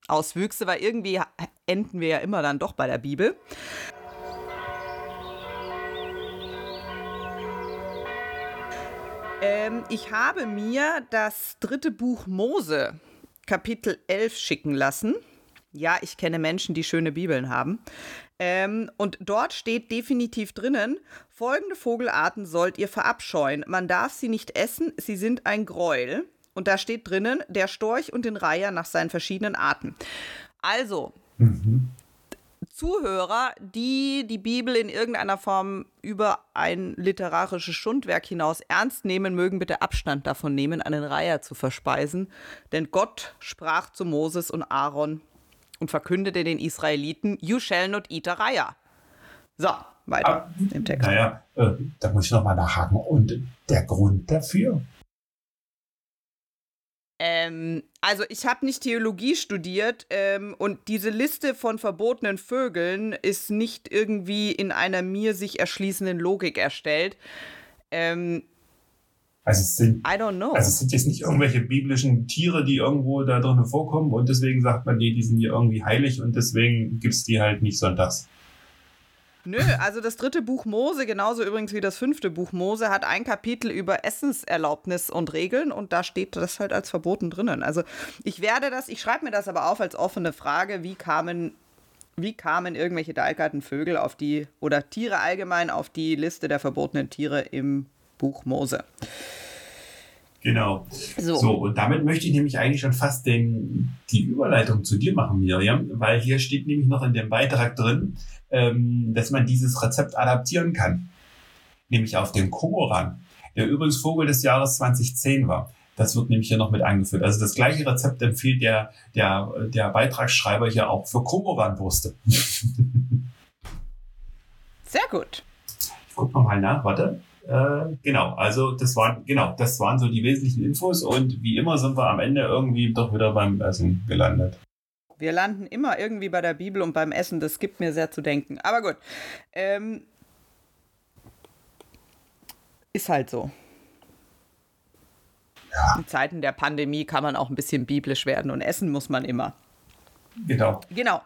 Auswüchse, weil irgendwie enden wir ja immer dann doch bei der Bibel. Ähm, ich habe mir das dritte Buch Mose, Kapitel 11, schicken lassen. Ja, ich kenne Menschen, die schöne Bibeln haben. Ähm, und dort steht definitiv drinnen, folgende Vogelarten sollt ihr verabscheuen. Man darf sie nicht essen, sie sind ein Gräuel. Und da steht drinnen, der Storch und den Reiher nach seinen verschiedenen Arten. Also, mhm. Zuhörer, die die Bibel in irgendeiner Form über ein literarisches Schundwerk hinaus ernst nehmen, mögen bitte Abstand davon nehmen, einen Reiher zu verspeisen. Denn Gott sprach zu Moses und Aaron und verkündete den Israeliten, You shall not eat a Reiher. So, weiter ah, im Text. Naja, äh, da muss ich nochmal nachhaken. Und der Grund dafür? Ähm, also ich habe nicht Theologie studiert ähm, und diese Liste von verbotenen Vögeln ist nicht irgendwie in einer mir sich erschließenden Logik erstellt. Ähm, also es sind, I don't know. Also es sind jetzt nicht irgendwelche biblischen Tiere, die irgendwo da drin vorkommen und deswegen sagt man, nee, die sind hier irgendwie heilig und deswegen gibt es die halt nicht sonntags. Nö, also das dritte Buch Mose, genauso übrigens wie das fünfte Buch Mose, hat ein Kapitel über Essenserlaubnis und Regeln und da steht das halt als verboten drinnen. Also ich werde das, ich schreibe mir das aber auf als offene Frage, wie kamen, wie kamen irgendwelche dalkarten Vögel auf die, oder Tiere allgemein auf die Liste der verbotenen Tiere im Buch Mose. Genau. So. so. und damit möchte ich nämlich eigentlich schon fast den, die Überleitung zu dir machen, Miriam, weil hier steht nämlich noch in dem Beitrag drin, ähm, dass man dieses Rezept adaptieren kann. Nämlich auf den Komoran, der übrigens Vogel des Jahres 2010 war. Das wird nämlich hier noch mit eingeführt. Also das gleiche Rezept empfiehlt der, der, der Beitragsschreiber hier auch für Komoranbrüste. Sehr gut. Ich gucke nochmal nach, warte. Äh, genau, also das waren, genau, das waren so die wesentlichen Infos und wie immer sind wir am Ende irgendwie doch wieder beim Essen gelandet. Wir landen immer irgendwie bei der Bibel und beim Essen, das gibt mir sehr zu denken. Aber gut. Ähm, ist halt so. Ja. In Zeiten der Pandemie kann man auch ein bisschen biblisch werden und essen muss man immer. Genau. Genau.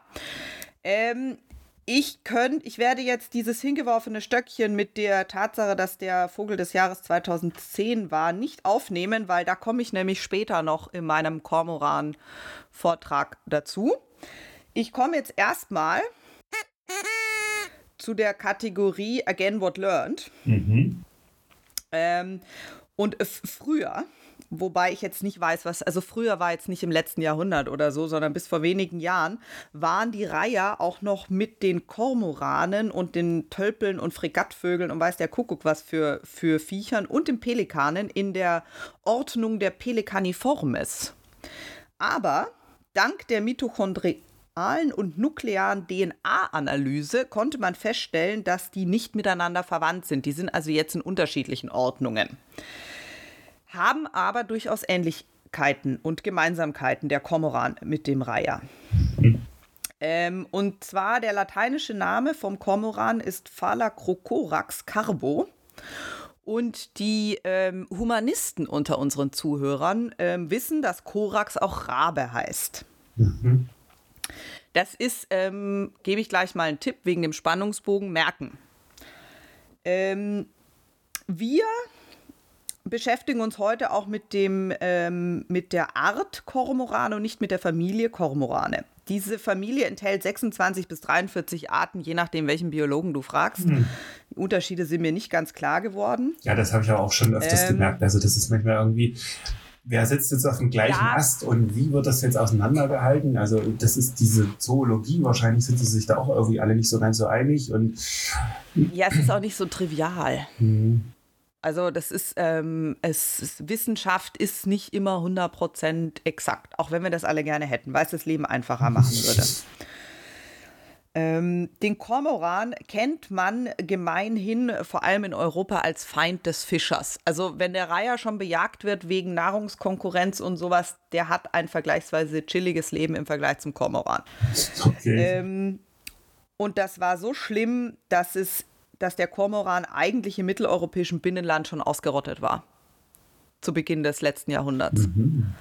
Ähm, ich könnte, ich werde jetzt dieses hingeworfene Stöckchen mit der Tatsache, dass der Vogel des Jahres 2010 war, nicht aufnehmen, weil da komme ich nämlich später noch in meinem Kormoran-Vortrag dazu. Ich komme jetzt erstmal zu der Kategorie Again What Learned. Mhm. Ähm, und früher Wobei ich jetzt nicht weiß, was, also früher war jetzt nicht im letzten Jahrhundert oder so, sondern bis vor wenigen Jahren waren die Reiher auch noch mit den Kormoranen und den Tölpeln und Fregattvögeln und weiß der Kuckuck was für, für Viechern und den Pelikanen in der Ordnung der Pelecaniformes. Aber dank der mitochondrialen und nuklearen DNA-Analyse konnte man feststellen, dass die nicht miteinander verwandt sind. Die sind also jetzt in unterschiedlichen Ordnungen haben aber durchaus Ähnlichkeiten und Gemeinsamkeiten der Kormoran mit dem Reiher. Ähm, und zwar der lateinische Name vom Kormoran ist Phalacrocorax carbo. Und die ähm, Humanisten unter unseren Zuhörern ähm, wissen, dass Korax auch Rabe heißt. Mhm. Das ist, ähm, gebe ich gleich mal einen Tipp wegen dem Spannungsbogen, merken. Ähm, wir beschäftigen uns heute auch mit, dem, ähm, mit der Art Kormoran und nicht mit der Familie Kormorane. Diese Familie enthält 26 bis 43 Arten, je nachdem, welchen Biologen du fragst. Hm. Die Unterschiede sind mir nicht ganz klar geworden. Ja, das habe ich auch schon öfters ähm, gemerkt. Also das ist manchmal irgendwie, wer sitzt jetzt auf dem gleichen ja. Ast und wie wird das jetzt auseinandergehalten? Also das ist diese Zoologie, wahrscheinlich sind sie sich da auch irgendwie alle nicht so ganz so einig. Und ja, es ist auch nicht so trivial. Mhm. Also das ist, ähm, es, es, Wissenschaft ist nicht immer 100% exakt, auch wenn wir das alle gerne hätten, weil es das Leben einfacher machen würde. ähm, den Kormoran kennt man gemeinhin vor allem in Europa als Feind des Fischers. Also wenn der Reiher schon bejagt wird wegen Nahrungskonkurrenz und sowas, der hat ein vergleichsweise chilliges Leben im Vergleich zum Kormoran. Okay. Ähm, und das war so schlimm, dass es dass der Kormoran eigentlich im mitteleuropäischen Binnenland schon ausgerottet war. Zu Beginn des letzten Jahrhunderts. Mhm.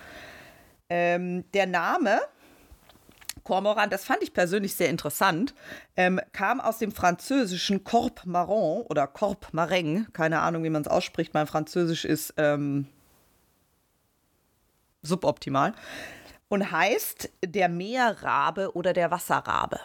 Ähm, der Name Kormoran, das fand ich persönlich sehr interessant, ähm, kam aus dem französischen Corp Marron oder Corp Mareng, keine Ahnung, wie man es ausspricht, mein Französisch ist ähm, suboptimal, und heißt der Meerrabe oder der Wasserrabe.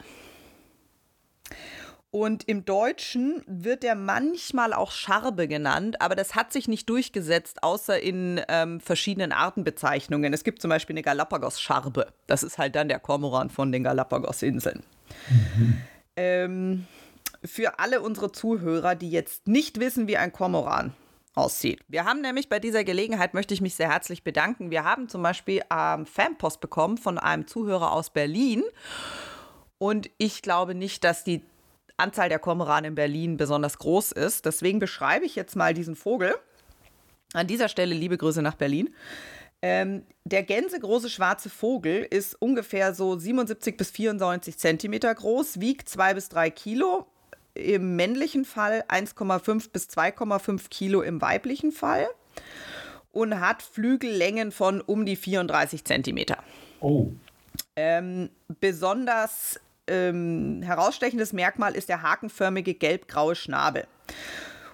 Und im Deutschen wird er manchmal auch Scharbe genannt, aber das hat sich nicht durchgesetzt, außer in ähm, verschiedenen Artenbezeichnungen. Es gibt zum Beispiel eine Galapagos-Scharbe. Das ist halt dann der Kormoran von den Galapagos-Inseln. Mhm. Ähm, für alle unsere Zuhörer, die jetzt nicht wissen, wie ein Kormoran aussieht. Wir haben nämlich bei dieser Gelegenheit, möchte ich mich sehr herzlich bedanken. Wir haben zum Beispiel ähm, Fanpost bekommen von einem Zuhörer aus Berlin. Und ich glaube nicht, dass die Anzahl der Kormoranen in Berlin besonders groß ist. Deswegen beschreibe ich jetzt mal diesen Vogel. An dieser Stelle liebe Grüße nach Berlin. Ähm, der gänsegroße schwarze Vogel ist ungefähr so 77 bis 94 Zentimeter groß, wiegt 2 bis 3 Kilo im männlichen Fall, 1,5 bis 2,5 Kilo im weiblichen Fall und hat Flügellängen von um die 34 Zentimeter. Oh. Ähm, besonders ähm, herausstechendes Merkmal ist der hakenförmige gelb-graue Schnabel.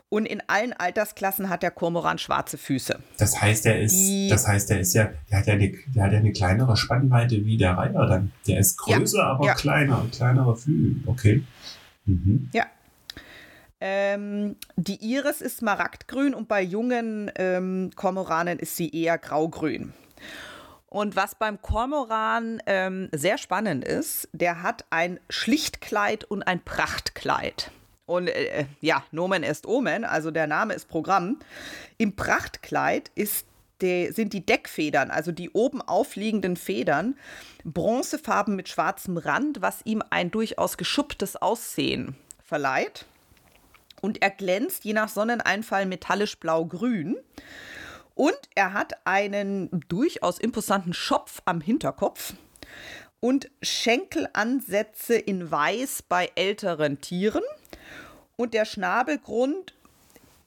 Und in allen Altersklassen hat der Kormoran schwarze Füße. Das heißt, er ist, Die, das heißt, er ist ja, der hat ja eine, der hat ja eine kleinere Spannweite wie der Reiher dann. Der ist größer, ja, aber ja. kleiner, kleinere Flügel. Okay. Mhm. Ja. Ähm, die Iris ist smaragdgrün und bei jungen ähm, Kormoranen ist sie eher graugrün. Und was beim Kormoran ähm, sehr spannend ist, der hat ein Schlichtkleid und ein Prachtkleid. Und äh, äh, ja, Nomen est Omen, also der Name ist Programm. Im Prachtkleid ist die, sind die Deckfedern, also die oben aufliegenden Federn, bronzefarben mit schwarzem Rand, was ihm ein durchaus geschupptes Aussehen verleiht. Und er glänzt je nach Sonneneinfall metallisch blau-grün. Und er hat einen durchaus imposanten Schopf am Hinterkopf und Schenkelansätze in Weiß bei älteren Tieren. Und der Schnabelgrund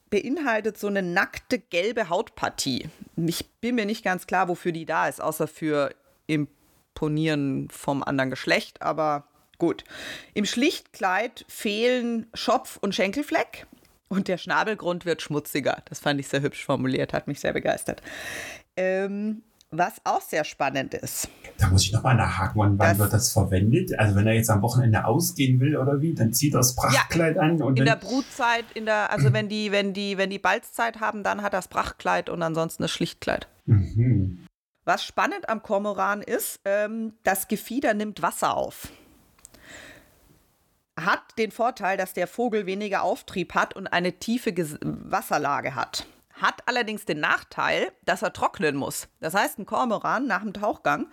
beinhaltet so eine nackte gelbe Hautpartie. Ich bin mir nicht ganz klar, wofür die da ist, außer für Imponieren vom anderen Geschlecht, aber gut. Im Schlichtkleid fehlen Schopf und Schenkelfleck. Und der Schnabelgrund wird schmutziger. Das fand ich sehr hübsch formuliert, hat mich sehr begeistert. Ähm, was auch sehr spannend ist. Da muss ich nochmal nachhaken, wann, wann wird das verwendet? Also wenn er jetzt am Wochenende ausgehen will oder wie, dann zieht er das Prachtkleid ja, an. Und in der Brutzeit, in der, also wenn die, wenn die, wenn die Balzzeit haben, dann hat er das Prachtkleid und ansonsten das Schlichtkleid. Mhm. Was spannend am Kormoran ist, ähm, das Gefieder nimmt Wasser auf hat den Vorteil, dass der Vogel weniger Auftrieb hat und eine tiefe Ges Wasserlage hat. Hat allerdings den Nachteil, dass er trocknen muss. Das heißt, ein Kormoran nach dem Tauchgang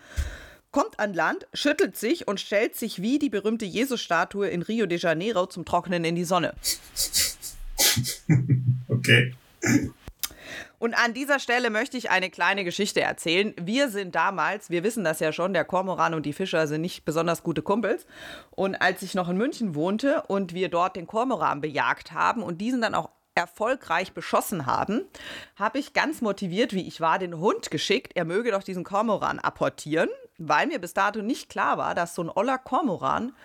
kommt an Land, schüttelt sich und stellt sich wie die berühmte Jesus-Statue in Rio de Janeiro zum Trocknen in die Sonne. Okay. Und an dieser Stelle möchte ich eine kleine Geschichte erzählen. Wir sind damals, wir wissen das ja schon, der Kormoran und die Fischer sind nicht besonders gute Kumpels. Und als ich noch in München wohnte und wir dort den Kormoran bejagt haben und diesen dann auch erfolgreich beschossen haben, habe ich ganz motiviert, wie ich war, den Hund geschickt, er möge doch diesen Kormoran apportieren, weil mir bis dato nicht klar war, dass so ein oller Kormoran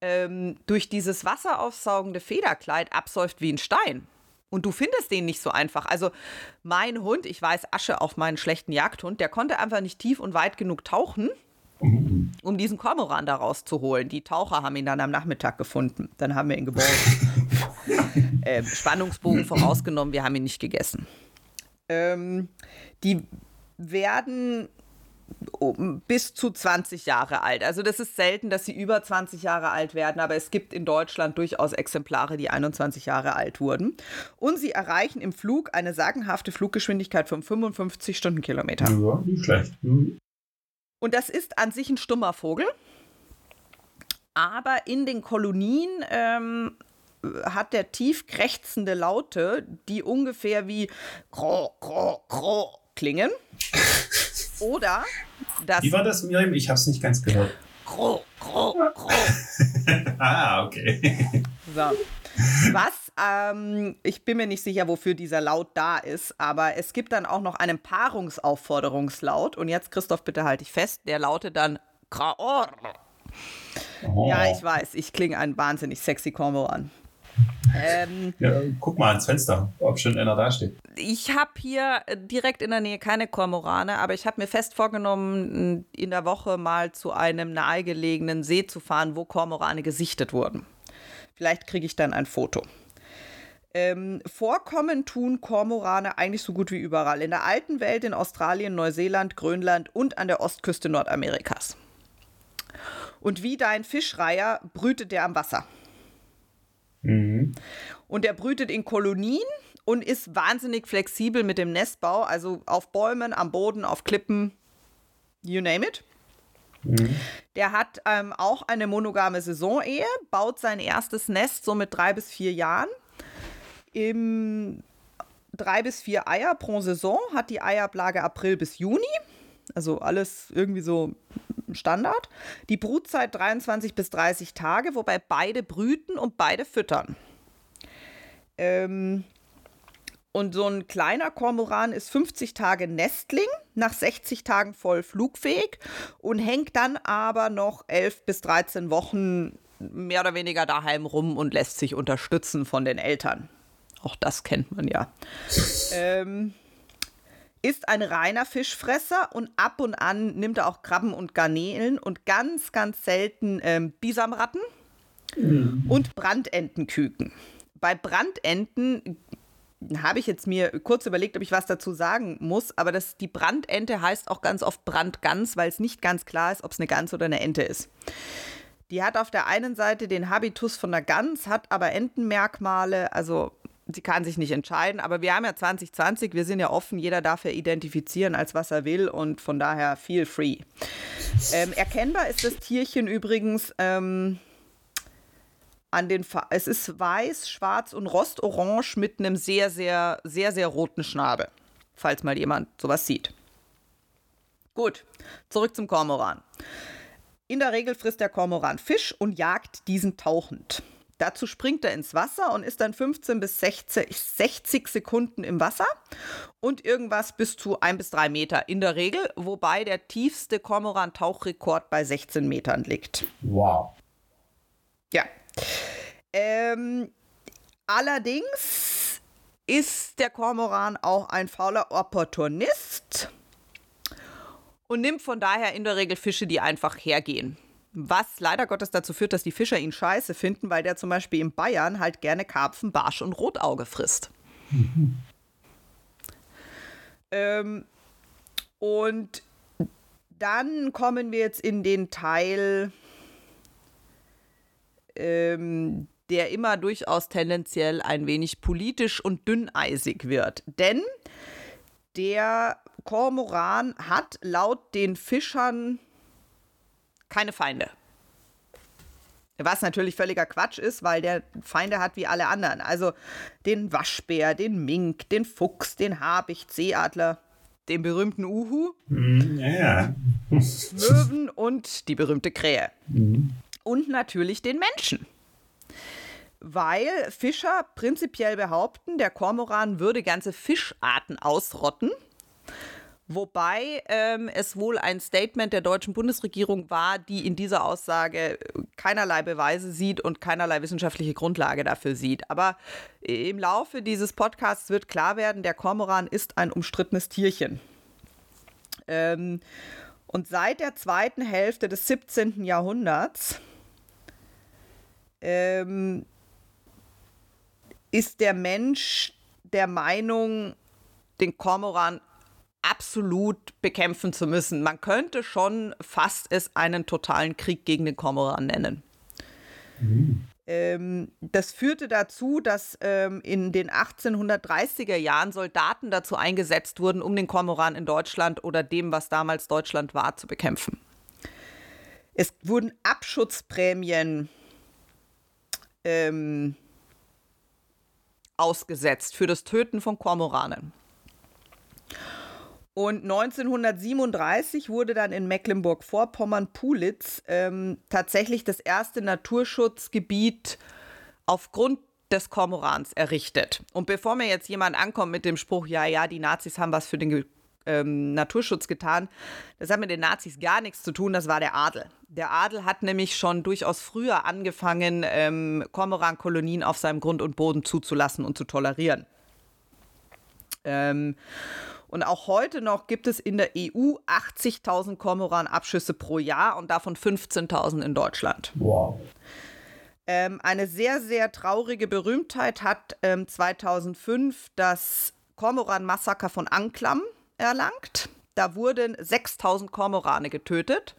ähm, durch dieses wasseraufsaugende Federkleid absäuft wie ein Stein. Und du findest den nicht so einfach. Also mein Hund, ich weiß Asche auf meinen schlechten Jagdhund, der konnte einfach nicht tief und weit genug tauchen, um diesen Kormoran da rauszuholen. Die Taucher haben ihn dann am Nachmittag gefunden. Dann haben wir ihn geborgen. äh, Spannungsbogen vorausgenommen, wir haben ihn nicht gegessen. Ähm, die werden bis zu 20 Jahre alt. Also das ist selten, dass sie über 20 Jahre alt werden, aber es gibt in Deutschland durchaus Exemplare, die 21 Jahre alt wurden. Und sie erreichen im Flug eine sagenhafte Fluggeschwindigkeit von 55 Stundenkilometer. Ja, nicht schlecht. Mhm. Und das ist an sich ein stummer Vogel. Aber in den Kolonien ähm, hat der tief krächzende Laute, die ungefähr wie Kro, Kro, Kro klingen. Oder das. Wie war das, Miriam? Ich habe es nicht ganz gehört. Gro, gro, gro. ah, okay. So. Was, ähm, ich bin mir nicht sicher, wofür dieser Laut da ist, aber es gibt dann auch noch einen Paarungsaufforderungslaut. Und jetzt, Christoph, bitte halte ich fest, der lautet dann Kraor. Oh. Ja, ich weiß, ich klinge ein wahnsinnig sexy Kormoran. Ähm, ja, guck mal ans Fenster, ob schon einer da steht. Ich habe hier direkt in der Nähe keine Kormorane, aber ich habe mir fest vorgenommen, in der Woche mal zu einem nahegelegenen See zu fahren, wo Kormorane gesichtet wurden. Vielleicht kriege ich dann ein Foto. Ähm, vorkommen tun Kormorane eigentlich so gut wie überall. In der alten Welt, in Australien, Neuseeland, Grönland und an der Ostküste Nordamerikas. Und wie dein Fischreiher brütet der am Wasser. Mhm. Und er brütet in Kolonien und ist wahnsinnig flexibel mit dem Nestbau, also auf Bäumen, am Boden, auf Klippen, you name it. Mhm. Der hat ähm, auch eine monogame Saisonehe, baut sein erstes Nest so mit drei bis vier Jahren im drei bis vier Eier pro Saison, hat die Eiablage April bis Juni. Also alles irgendwie so Standard. Die Brutzeit 23 bis 30 Tage, wobei beide brüten und beide füttern. Ähm, und so ein kleiner Kormoran ist 50 Tage Nestling, nach 60 Tagen voll flugfähig und hängt dann aber noch 11 bis 13 Wochen mehr oder weniger daheim rum und lässt sich unterstützen von den Eltern. Auch das kennt man ja. ähm, ist ein reiner Fischfresser und ab und an nimmt er auch Krabben und Garnelen und ganz, ganz selten ähm, Bisamratten mhm. und Brandentenküken. Bei Brandenten habe ich jetzt mir kurz überlegt, ob ich was dazu sagen muss, aber das, die Brandente heißt auch ganz oft Brandgans, weil es nicht ganz klar ist, ob es eine Gans oder eine Ente ist. Die hat auf der einen Seite den Habitus von der Gans, hat aber Entenmerkmale, also sie kann sich nicht entscheiden, aber wir haben ja 2020, wir sind ja offen, jeder darf ja identifizieren, als was er will und von daher feel free. Ähm, erkennbar ist das Tierchen übrigens ähm, an den, Fa es ist weiß, schwarz und rostorange mit einem sehr, sehr, sehr, sehr roten Schnabel, falls mal jemand sowas sieht. Gut, zurück zum Kormoran. In der Regel frisst der Kormoran Fisch und jagt diesen tauchend. Dazu springt er ins Wasser und ist dann 15 bis 60, 60 Sekunden im Wasser und irgendwas bis zu 1 bis 3 Meter in der Regel, wobei der tiefste Kormoran-Tauchrekord bei 16 Metern liegt. Wow. Ja. Ähm, allerdings ist der Kormoran auch ein fauler Opportunist und nimmt von daher in der Regel Fische, die einfach hergehen. Was leider Gottes dazu führt, dass die Fischer ihn scheiße finden, weil der zum Beispiel in Bayern halt gerne Karpfen, Barsch und Rotauge frisst. Mhm. Ähm, und dann kommen wir jetzt in den Teil, ähm, der immer durchaus tendenziell ein wenig politisch und dünneisig wird. Denn der Kormoran hat laut den Fischern keine Feinde. Was natürlich völliger Quatsch ist, weil der Feinde hat wie alle anderen. Also den Waschbär, den Mink, den Fuchs, den Habicht, Seeadler, den berühmten Uhu, mm, ja. Möwen und die berühmte Krähe. Mm. Und natürlich den Menschen. Weil Fischer prinzipiell behaupten, der Kormoran würde ganze Fischarten ausrotten Wobei ähm, es wohl ein Statement der deutschen Bundesregierung war, die in dieser Aussage keinerlei Beweise sieht und keinerlei wissenschaftliche Grundlage dafür sieht. Aber im Laufe dieses Podcasts wird klar werden, der Kormoran ist ein umstrittenes Tierchen. Ähm, und seit der zweiten Hälfte des 17. Jahrhunderts ähm, ist der Mensch der Meinung, den Kormoran absolut bekämpfen zu müssen. Man könnte schon fast es einen totalen Krieg gegen den Kormoran nennen. Mhm. Das führte dazu, dass ähm, in den 1830er Jahren Soldaten dazu eingesetzt wurden, um den Kormoran in Deutschland oder dem, was damals Deutschland war, zu bekämpfen. Es wurden Abschutzprämien ähm, ausgesetzt für das Töten von Kormoranen. Und 1937 wurde dann in Mecklenburg-Vorpommern-Pulitz ähm, tatsächlich das erste Naturschutzgebiet aufgrund des Kormorans errichtet. Und bevor mir jetzt jemand ankommt mit dem Spruch, ja, ja, die Nazis haben was für den ähm, Naturschutz getan, das hat mit den Nazis gar nichts zu tun, das war der Adel. Der Adel hat nämlich schon durchaus früher angefangen, ähm, Kormorankolonien auf seinem Grund und Boden zuzulassen und zu tolerieren. Ähm, und auch heute noch gibt es in der EU 80.000 Kormoran-Abschüsse pro Jahr und davon 15.000 in Deutschland. Wow. Ähm, eine sehr, sehr traurige Berühmtheit hat ähm, 2005 das Kormoran-Massaker von Anklam erlangt. Da wurden 6000 Kormorane getötet.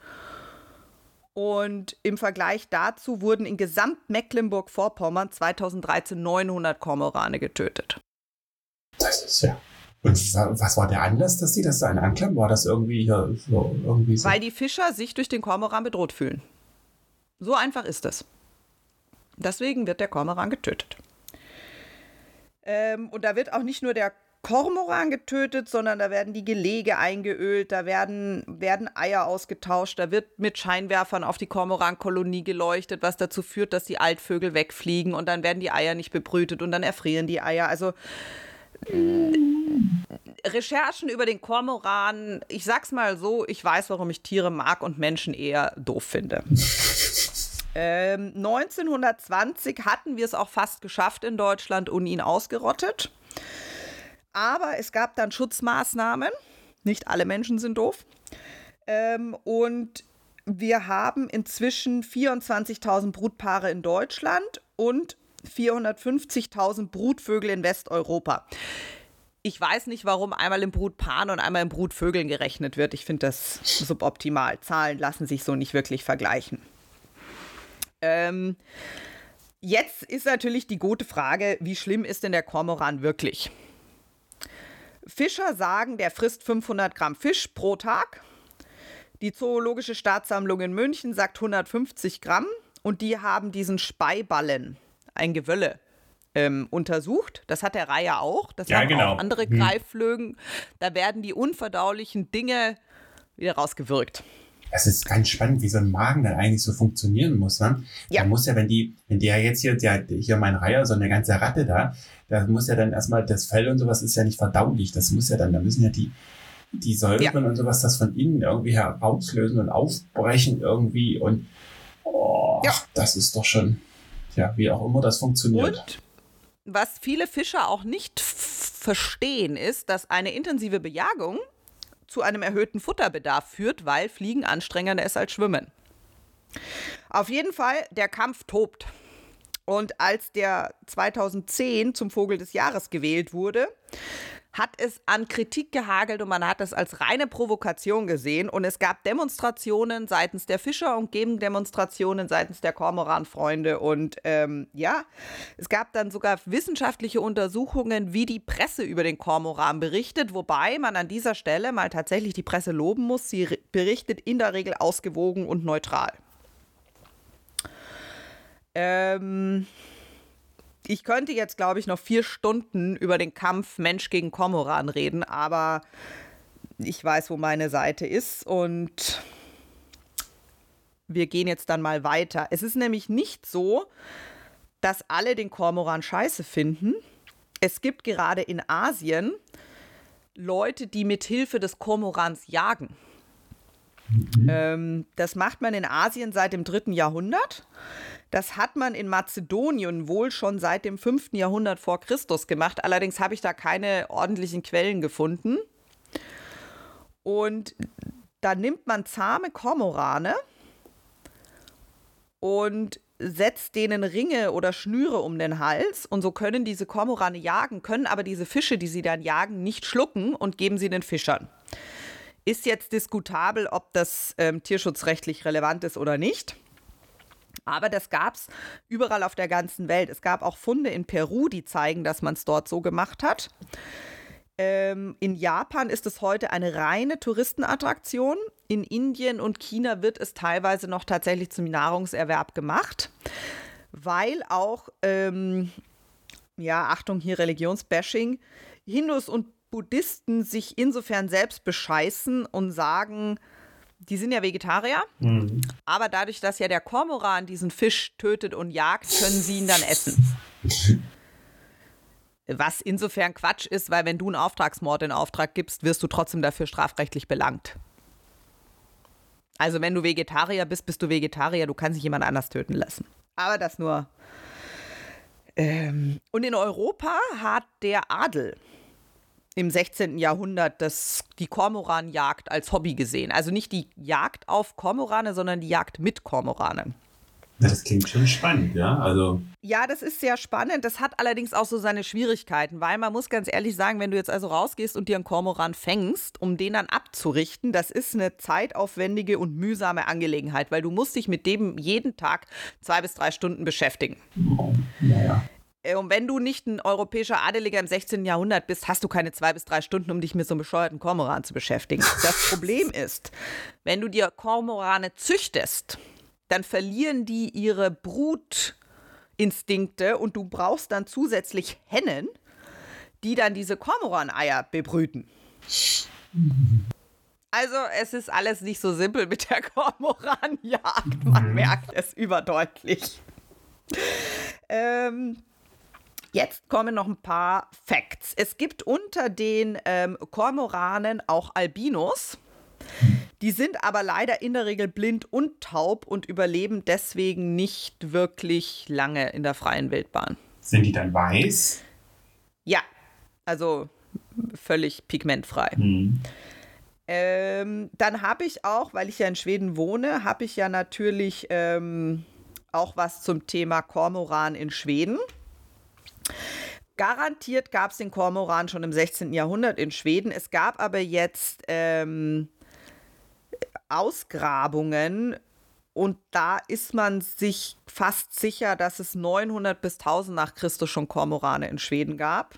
Und im Vergleich dazu wurden in Gesamt-Mecklenburg-Vorpommern 2013 900 Kormorane getötet. Das ist ja. Und was war der Anlass, dass sie das da Anklam? War das irgendwie, hier so, irgendwie so? Weil die Fischer sich durch den Kormoran bedroht fühlen. So einfach ist es. Deswegen wird der Kormoran getötet. Ähm, und da wird auch nicht nur der Kormoran getötet, sondern da werden die Gelege eingeölt, da werden, werden Eier ausgetauscht, da wird mit Scheinwerfern auf die Kormorankolonie geleuchtet, was dazu führt, dass die Altvögel wegfliegen und dann werden die Eier nicht bebrütet und dann erfrieren die Eier. Also Recherchen über den Kormoran, ich sag's mal so, ich weiß, warum ich Tiere mag und Menschen eher doof finde. ähm, 1920 hatten wir es auch fast geschafft in Deutschland und ihn ausgerottet. Aber es gab dann Schutzmaßnahmen. Nicht alle Menschen sind doof. Ähm, und wir haben inzwischen 24.000 Brutpaare in Deutschland und 450.000 Brutvögel in Westeuropa. Ich weiß nicht, warum einmal in Brutpaaren und einmal in Brutvögeln gerechnet wird. Ich finde das suboptimal. Zahlen lassen sich so nicht wirklich vergleichen. Ähm, jetzt ist natürlich die gute Frage, wie schlimm ist denn der Kormoran wirklich? Fischer sagen, der frisst 500 Gramm Fisch pro Tag. Die Zoologische Staatssammlung in München sagt 150 Gramm und die haben diesen Speiballen, ein Gewölle, ähm, untersucht. Das hat der Reihe auch. Das ja, haben genau. auch andere hm. Greifvögen. Da werden die unverdaulichen Dinge wieder rausgewirkt. Das ist ganz spannend, wie so ein Magen dann eigentlich so funktionieren muss. Ne? Ja. Da muss ja, wenn die, wenn der jetzt hier, der, hier mein Reiher, so eine ganze Ratte da, da muss ja dann erstmal das Fell und sowas ist ja nicht verdaulich. Das muss ja dann, da müssen ja die, die Säuren ja. und sowas das von innen irgendwie herauslösen und aufbrechen irgendwie und oh, ja. das ist doch schon, ja, wie auch immer das funktioniert. Und was viele Fischer auch nicht verstehen, ist, dass eine intensive Bejagung zu einem erhöhten Futterbedarf führt, weil Fliegen anstrengender ist als Schwimmen. Auf jeden Fall, der Kampf tobt. Und als der 2010 zum Vogel des Jahres gewählt wurde, hat es an Kritik gehagelt und man hat es als reine Provokation gesehen. Und es gab Demonstrationen seitens der Fischer und Gegendemonstrationen seitens der Kormoran-Freunde. Und ähm, ja, es gab dann sogar wissenschaftliche Untersuchungen, wie die Presse über den Kormoran berichtet. Wobei man an dieser Stelle mal tatsächlich die Presse loben muss. Sie berichtet in der Regel ausgewogen und neutral. Ähm, ich könnte jetzt, glaube ich, noch vier Stunden über den Kampf Mensch gegen Kormoran reden, aber ich weiß, wo meine Seite ist und wir gehen jetzt dann mal weiter. Es ist nämlich nicht so, dass alle den Kormoran scheiße finden. Es gibt gerade in Asien Leute, die mit Hilfe des Kormorans jagen. Mhm. Ähm, das macht man in Asien seit dem dritten Jahrhundert. Das hat man in Mazedonien wohl schon seit dem 5. Jahrhundert vor Christus gemacht. Allerdings habe ich da keine ordentlichen Quellen gefunden. Und da nimmt man zahme Kormorane und setzt denen Ringe oder Schnüre um den Hals und so können diese Kormorane jagen, können aber diese Fische, die sie dann jagen, nicht schlucken und geben sie den Fischern. Ist jetzt diskutabel, ob das ähm, tierschutzrechtlich relevant ist oder nicht. Aber das gab es überall auf der ganzen Welt. Es gab auch Funde in Peru, die zeigen, dass man es dort so gemacht hat. Ähm, in Japan ist es heute eine reine Touristenattraktion. In Indien und China wird es teilweise noch tatsächlich zum Nahrungserwerb gemacht, weil auch, ähm, ja, Achtung hier Religionsbashing, Hindus und Buddhisten sich insofern selbst bescheißen und sagen, die sind ja Vegetarier, mhm. aber dadurch, dass ja der Kormoran diesen Fisch tötet und jagt, können sie ihn dann essen. Was insofern Quatsch ist, weil wenn du einen Auftragsmord in Auftrag gibst, wirst du trotzdem dafür strafrechtlich belangt. Also wenn du Vegetarier bist, bist du Vegetarier, du kannst dich jemand anders töten lassen. Aber das nur. Ähm, und in Europa hat der Adel im 16. Jahrhundert das, die Kormoranjagd als Hobby gesehen. Also nicht die Jagd auf Kormorane, sondern die Jagd mit Kormoranen. Das klingt schon spannend, ja. Also. Ja, das ist sehr spannend. Das hat allerdings auch so seine Schwierigkeiten, weil man muss ganz ehrlich sagen, wenn du jetzt also rausgehst und dir einen Kormoran fängst, um den dann abzurichten, das ist eine zeitaufwendige und mühsame Angelegenheit, weil du musst dich mit dem jeden Tag zwei bis drei Stunden beschäftigen. Oh, naja. Äh, und wenn du nicht ein europäischer Adeliger im 16. Jahrhundert bist, hast du keine zwei bis drei Stunden, um dich mit so einem bescheuerten Kormoran zu beschäftigen. Das Problem ist, wenn du dir Kormorane züchtest, dann verlieren die ihre Brutinstinkte und du brauchst dann zusätzlich Hennen, die dann diese Kormoraneier bebrüten. Also es ist alles nicht so simpel mit der Kormoranjagd. Man merkt es überdeutlich. Ähm, Jetzt kommen noch ein paar Facts. Es gibt unter den ähm, Kormoranen auch Albinos. Die sind aber leider in der Regel blind und taub und überleben deswegen nicht wirklich lange in der freien Wildbahn. Sind die dann weiß? Ja, also völlig pigmentfrei. Mhm. Ähm, dann habe ich auch, weil ich ja in Schweden wohne, habe ich ja natürlich ähm, auch was zum Thema Kormoran in Schweden. Garantiert gab es den Kormoran schon im 16. Jahrhundert in Schweden. Es gab aber jetzt ähm, Ausgrabungen und da ist man sich fast sicher, dass es 900 bis 1000 nach Christus schon Kormorane in Schweden gab.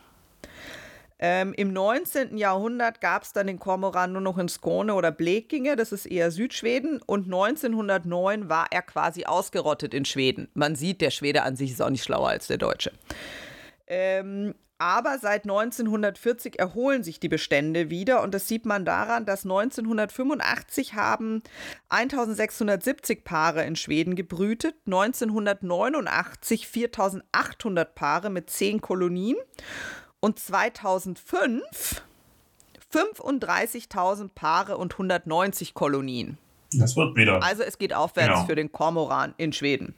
Ähm, Im 19. Jahrhundert gab es dann den Kormoran nur noch in Skåne oder Blekinge, das ist eher Südschweden. Und 1909 war er quasi ausgerottet in Schweden. Man sieht, der Schwede an sich ist auch nicht schlauer als der Deutsche. Ähm, aber seit 1940 erholen sich die Bestände wieder und das sieht man daran, dass 1985 haben 1670 Paare in Schweden gebrütet, 1989 4800 Paare mit 10 Kolonien und 2005 35.000 Paare und 190 Kolonien. Das wird wieder. Also es geht aufwärts genau. für den Kormoran in Schweden.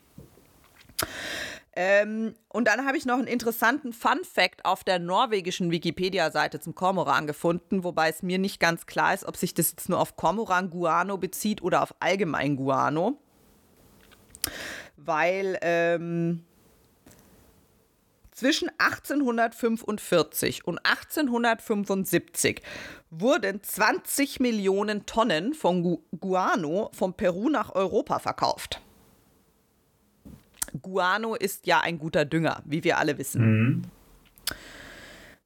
Ähm, und dann habe ich noch einen interessanten Fun Fact auf der norwegischen Wikipedia-Seite zum Kormoran gefunden, wobei es mir nicht ganz klar ist, ob sich das jetzt nur auf Kormoran Guano bezieht oder auf allgemein Guano. Weil ähm, zwischen 1845 und 1875 wurden 20 Millionen Tonnen von Gu Guano von Peru nach Europa verkauft. Guano ist ja ein guter Dünger, wie wir alle wissen. Mhm.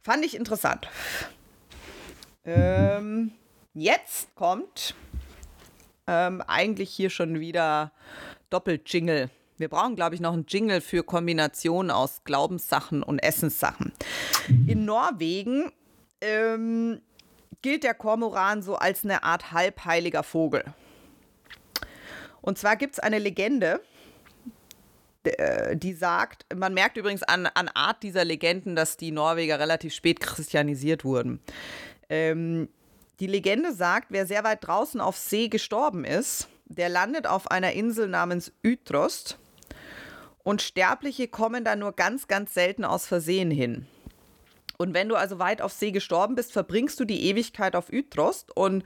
Fand ich interessant. Ähm, jetzt kommt ähm, eigentlich hier schon wieder Doppel-Jingle. Wir brauchen, glaube ich, noch einen Jingle für Kombinationen aus Glaubenssachen und Essenssachen. In Norwegen ähm, gilt der Kormoran so als eine Art halbheiliger Vogel. Und zwar gibt es eine Legende, die sagt, man merkt übrigens an, an Art dieser Legenden, dass die Norweger relativ spät christianisiert wurden. Ähm, die Legende sagt, wer sehr weit draußen auf See gestorben ist, der landet auf einer Insel namens Ytrost und Sterbliche kommen da nur ganz, ganz selten aus Versehen hin. Und wenn du also weit auf See gestorben bist, verbringst du die Ewigkeit auf Ytrost und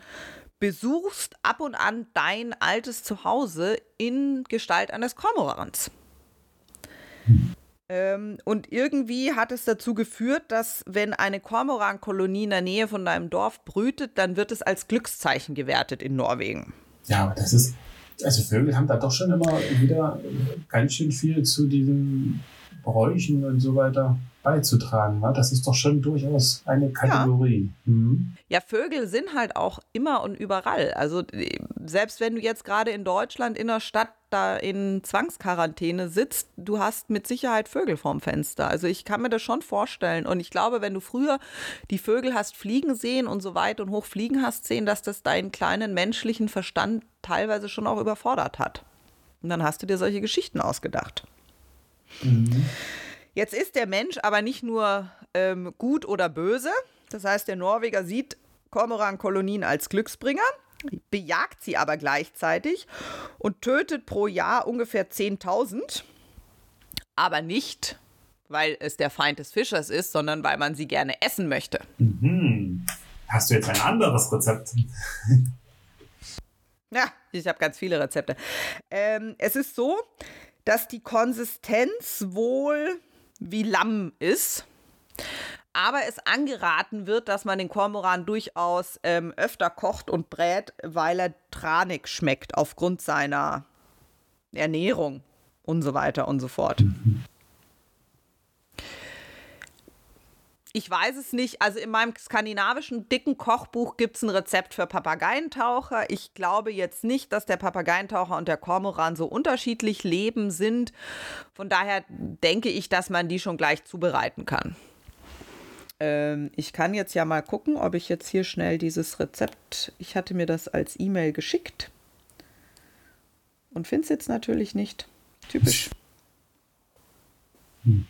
besuchst ab und an dein altes Zuhause in Gestalt eines Kormorans. Ähm, und irgendwie hat es dazu geführt, dass wenn eine Kormorankolonie in der Nähe von deinem Dorf brütet, dann wird es als Glückszeichen gewertet in Norwegen. Ja, aber das ist, also Vögel haben da doch schon immer wieder ganz schön viel zu diesen Bräuchen und so weiter beizutragen. Ne? Das ist doch schon durchaus eine Kategorie. Ja. Mhm. ja, Vögel sind halt auch immer und überall. Also selbst wenn du jetzt gerade in Deutschland in der Stadt da in Zwangsquarantäne sitzt, du hast mit Sicherheit Vögel vorm Fenster. Also ich kann mir das schon vorstellen. Und ich glaube, wenn du früher die Vögel hast fliegen sehen und so weit und hoch fliegen hast sehen, dass das deinen kleinen menschlichen Verstand teilweise schon auch überfordert hat. Und dann hast du dir solche Geschichten ausgedacht. Mhm. Jetzt ist der Mensch aber nicht nur ähm, gut oder böse. Das heißt, der Norweger sieht Kormoran-Kolonien als Glücksbringer, bejagt sie aber gleichzeitig und tötet pro Jahr ungefähr 10.000. Aber nicht, weil es der Feind des Fischers ist, sondern weil man sie gerne essen möchte. Mhm. Hast du jetzt ein anderes Rezept? ja, ich habe ganz viele Rezepte. Ähm, es ist so, dass die Konsistenz wohl wie Lamm ist. Aber es angeraten wird, dass man den Kormoran durchaus ähm, öfter kocht und brät, weil er tranig schmeckt aufgrund seiner Ernährung und so weiter und so fort. Mhm. Ich weiß es nicht. Also in meinem skandinavischen dicken Kochbuch gibt es ein Rezept für Papageientaucher. Ich glaube jetzt nicht, dass der Papageientaucher und der Kormoran so unterschiedlich leben sind. Von daher denke ich, dass man die schon gleich zubereiten kann. Ähm, ich kann jetzt ja mal gucken, ob ich jetzt hier schnell dieses Rezept, ich hatte mir das als E-Mail geschickt und finde es jetzt natürlich nicht. Typisch. Hm.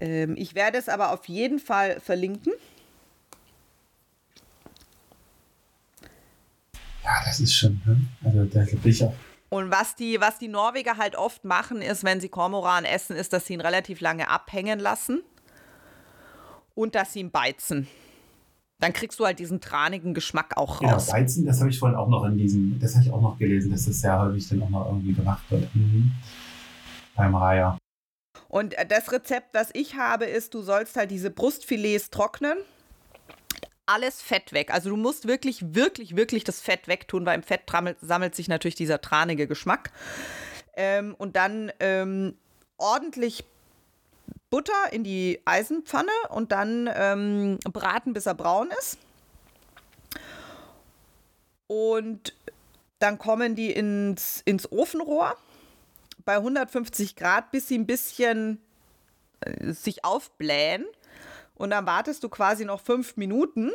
Ähm, ich werde es aber auf jeden Fall verlinken. Ja, das ist schon, ne? also da bin ich auch. Und was die, was die Norweger halt oft machen, ist, wenn sie Kormoran essen, ist, dass sie ihn relativ lange abhängen lassen und dass sie ihn beizen. Dann kriegst du halt diesen tranigen Geschmack auch genau, raus. Genau, Beizen, das habe ich vorhin auch noch in diesem, das habe ich auch noch gelesen, dass das sehr häufig dann auch noch irgendwie gemacht wird. Mhm. Beim Reiher. Und äh, das Rezept, was ich habe, ist, du sollst halt diese Brustfilets trocknen. Alles Fett weg. Also du musst wirklich, wirklich, wirklich das Fett wegtun, weil im Fett sammelt sich natürlich dieser tranige Geschmack. Ähm, und dann ähm, ordentlich Butter in die Eisenpfanne und dann ähm, braten, bis er braun ist. Und dann kommen die ins, ins Ofenrohr bei 150 Grad, bis sie ein bisschen äh, sich aufblähen. Und dann wartest du quasi noch fünf Minuten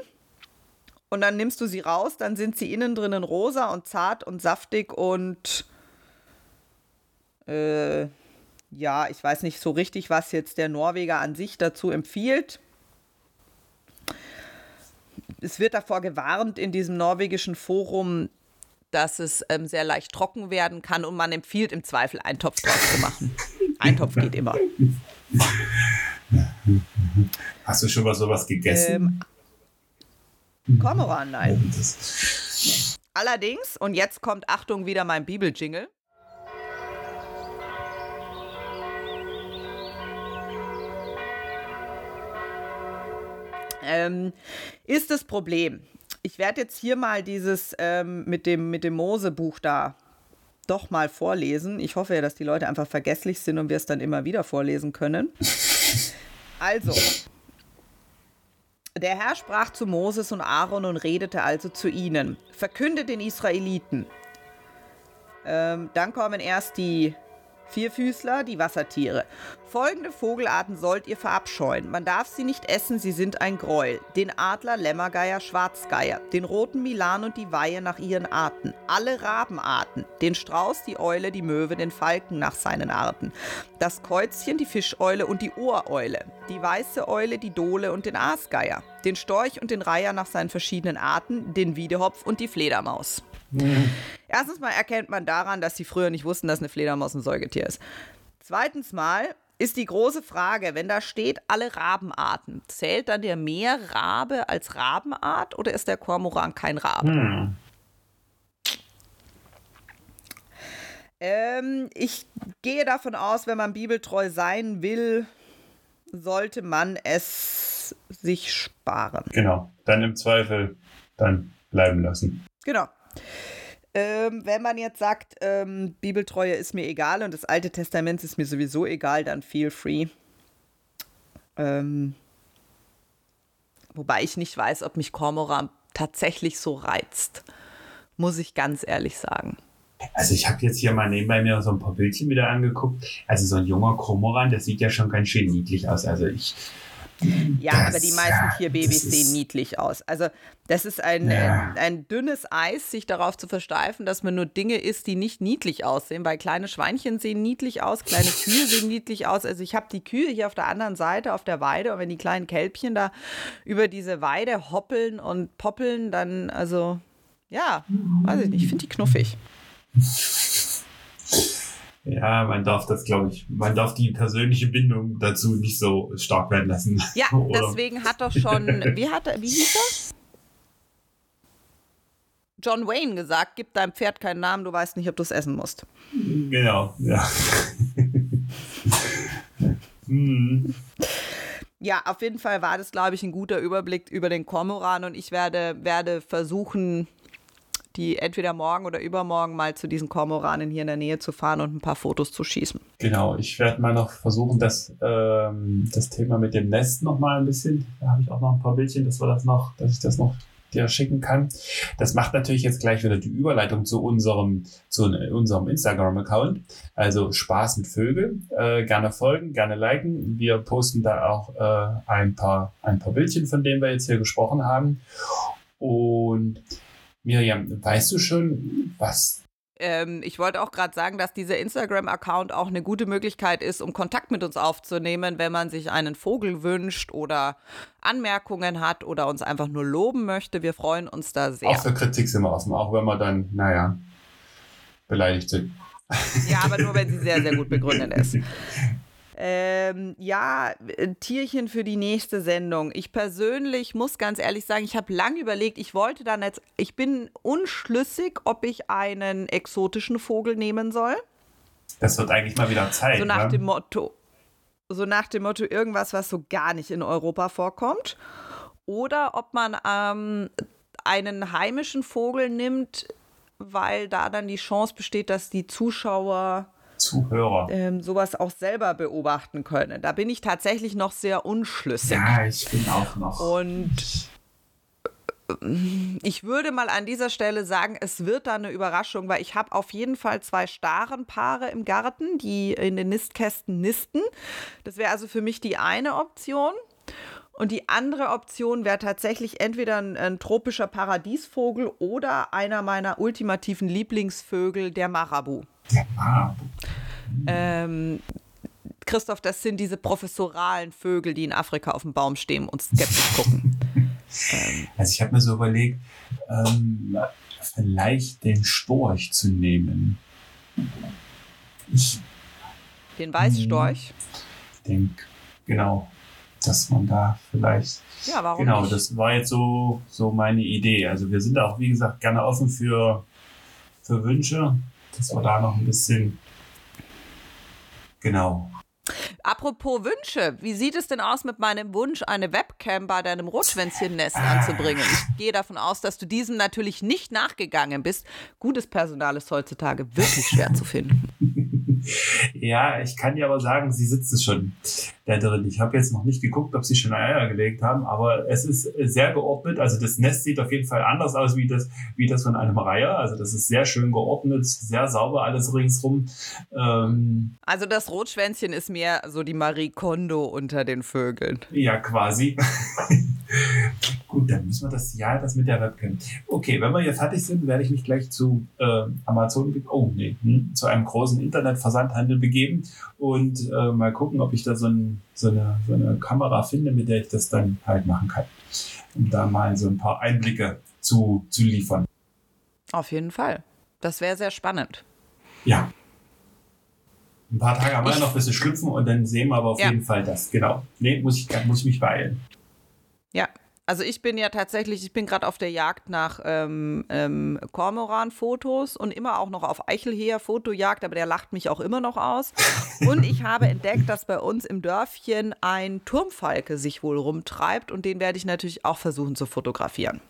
und dann nimmst du sie raus. Dann sind sie innen drinnen rosa und zart und saftig und äh, ja, ich weiß nicht so richtig, was jetzt der Norweger an sich dazu empfiehlt. Es wird davor gewarnt in diesem norwegischen Forum, dass es ähm, sehr leicht trocken werden kann und man empfiehlt im Zweifel einen Topf draus zu machen. Ein Topf geht immer. Hast du schon mal sowas gegessen? Ähm, Kormoran, nein. Allerdings, und jetzt kommt Achtung wieder mein Bibeljingle. Ähm, ist das Problem ich werde jetzt hier mal dieses ähm, mit dem, mit dem Mosebuch da doch mal vorlesen. Ich hoffe ja, dass die Leute einfach vergesslich sind und wir es dann immer wieder vorlesen können. Also, der Herr sprach zu Moses und Aaron und redete also zu ihnen. Verkündet den Israeliten. Ähm, dann kommen erst die Vierfüßler, die Wassertiere. Folgende Vogelarten sollt ihr verabscheuen. Man darf sie nicht essen, sie sind ein Gräuel. Den Adler, Lämmergeier, Schwarzgeier, den roten Milan und die Weihe nach ihren Arten. Alle Rabenarten. Den Strauß, die Eule, die Möwe, den Falken nach seinen Arten. Das Käuzchen, die Fischeule und die Ohreule. Die weiße Eule, die Dole und den Aasgeier. Den Storch und den Reiher nach seinen verschiedenen Arten. Den Wiedehopf und die Fledermaus. Mhm. Erstens mal erkennt man daran, dass sie früher nicht wussten, dass eine Fledermaus ein Säugetier ist. Zweitens mal ist die große Frage, wenn da steht alle Rabenarten, zählt dann der Meerrabe als Rabenart oder ist der Kormoran kein Rabe? Hm. Ähm, ich gehe davon aus, wenn man bibeltreu sein will, sollte man es sich sparen. Genau, dann im Zweifel dann bleiben lassen. Genau. Ähm, wenn man jetzt sagt, ähm, Bibeltreue ist mir egal und das Alte Testament ist mir sowieso egal, dann feel free. Ähm, wobei ich nicht weiß, ob mich Kormoran tatsächlich so reizt. Muss ich ganz ehrlich sagen. Also ich habe jetzt hier mal nebenbei mir so ein paar Bildchen wieder angeguckt. Also so ein junger Kormoran, der sieht ja schon ganz schön niedlich aus. Also ich ja, das, aber die meisten Tierbabys sehen niedlich aus. Also das ist ein, ja. ein, ein, dünnes Eis, sich darauf zu versteifen, dass man nur Dinge isst, die nicht niedlich aussehen, weil kleine Schweinchen sehen niedlich aus, kleine Kühe sehen niedlich aus. Also ich habe die Kühe hier auf der anderen Seite auf der Weide und wenn die kleinen Kälbchen da über diese Weide hoppeln und poppeln, dann also ja, weiß ich nicht, ich finde die knuffig. Ja, man darf das, glaube ich, man darf die persönliche Bindung dazu nicht so stark werden lassen. Ja, deswegen hat doch schon, wie, hat, wie hieß er? John Wayne gesagt, gib deinem Pferd keinen Namen, du weißt nicht, ob du es essen musst. Genau, ja. hm. Ja, auf jeden Fall war das, glaube ich, ein guter Überblick über den Kormoran und ich werde, werde versuchen, die entweder morgen oder übermorgen mal zu diesen Kormoranen hier in der Nähe zu fahren und ein paar Fotos zu schießen. Genau, ich werde mal noch versuchen, das, ähm, das Thema mit dem Nest noch mal ein bisschen, da habe ich auch noch ein paar Bildchen, dass wir das noch, dass ich das noch dir schicken kann. Das macht natürlich jetzt gleich wieder die Überleitung zu unserem, zu unserem Instagram-Account. Also Spaß mit Vögel. Äh, gerne folgen, gerne liken. Wir posten da auch äh, ein paar, ein paar Bildchen, von denen wir jetzt hier gesprochen haben. Und Miriam, weißt du schon, was ähm, ich wollte auch gerade sagen, dass dieser Instagram-Account auch eine gute Möglichkeit ist, um Kontakt mit uns aufzunehmen, wenn man sich einen Vogel wünscht oder Anmerkungen hat oder uns einfach nur loben möchte. Wir freuen uns da sehr. Auch für Kritik sind wir offen, auch wenn wir dann, naja, beleidigt sind. Ja, aber nur, wenn sie sehr, sehr gut begründet ist. Ähm, ja, äh, Tierchen für die nächste Sendung. Ich persönlich muss ganz ehrlich sagen, ich habe lange überlegt, ich wollte dann jetzt, ich bin unschlüssig, ob ich einen exotischen Vogel nehmen soll. Das wird eigentlich mal wieder Zeit. So nach ne? dem Motto, so nach dem Motto irgendwas, was so gar nicht in Europa vorkommt. Oder ob man ähm, einen heimischen Vogel nimmt, weil da dann die Chance besteht, dass die Zuschauer Zuhörer ähm, sowas auch selber beobachten können. Da bin ich tatsächlich noch sehr unschlüssig. Ja, ich bin auch noch. Und äh, ich würde mal an dieser Stelle sagen, es wird da eine Überraschung, weil ich habe auf jeden Fall zwei Starenpaare im Garten, die in den Nistkästen nisten. Das wäre also für mich die eine Option. Und die andere Option wäre tatsächlich entweder ein, ein, tropischer Paradiesvogel oder einer meiner ultimativen Lieblingsvögel, der Marabu. Ähm, Christoph, das sind diese professoralen Vögel, die in Afrika auf dem Baum stehen und skeptisch gucken. ähm. Also ich habe mir so überlegt, ähm, vielleicht den Storch zu nehmen. Ich, den Weißstorch? Den, genau, dass man da vielleicht. Ja, warum Genau, nicht? das war jetzt so, so meine Idee. Also wir sind auch, wie gesagt, gerne offen für, für Wünsche, dass wir da noch ein bisschen Genau. Apropos Wünsche, wie sieht es denn aus mit meinem Wunsch, eine Webcam bei deinem Rotschwänzchen-Nest anzubringen? Ich gehe davon aus, dass du diesem natürlich nicht nachgegangen bist. Gutes Personal ist heutzutage wirklich schwer zu finden. Ja, ich kann dir aber sagen, sie sitzt schon da drin. Ich habe jetzt noch nicht geguckt, ob sie schon Eier gelegt haben, aber es ist sehr geordnet. Also das Nest sieht auf jeden Fall anders aus wie das, wie das von einem Reiher. Also das ist sehr schön geordnet, sehr sauber alles ringsrum. Ähm, also das Rotschwänzchen ist mehr so die Marie Kondo unter den Vögeln. Ja, quasi. Gut, dann müssen wir das, ja, das mit der Webcam. Okay, wenn wir hier fertig sind, werde ich mich gleich zu äh, Amazon, oh nee, hm, zu einem großen Internetversandhandel begeben und äh, mal gucken, ob ich da so, ein, so, eine, so eine Kamera finde, mit der ich das dann halt machen kann. Um da mal so ein paar Einblicke zu, zu liefern. Auf jeden Fall. Das wäre sehr spannend. Ja. Ein paar Tage haben wir noch ein bisschen schlüpfen und dann sehen wir aber auf ja. jeden Fall das. Genau. Nee, muss ich, muss ich mich beeilen. Also ich bin ja tatsächlich, ich bin gerade auf der Jagd nach ähm, ähm, Kormoran-Fotos und immer auch noch auf Eichelheer-Fotojagd, aber der lacht mich auch immer noch aus. Und ich habe entdeckt, dass bei uns im Dörfchen ein Turmfalke sich wohl rumtreibt und den werde ich natürlich auch versuchen zu fotografieren.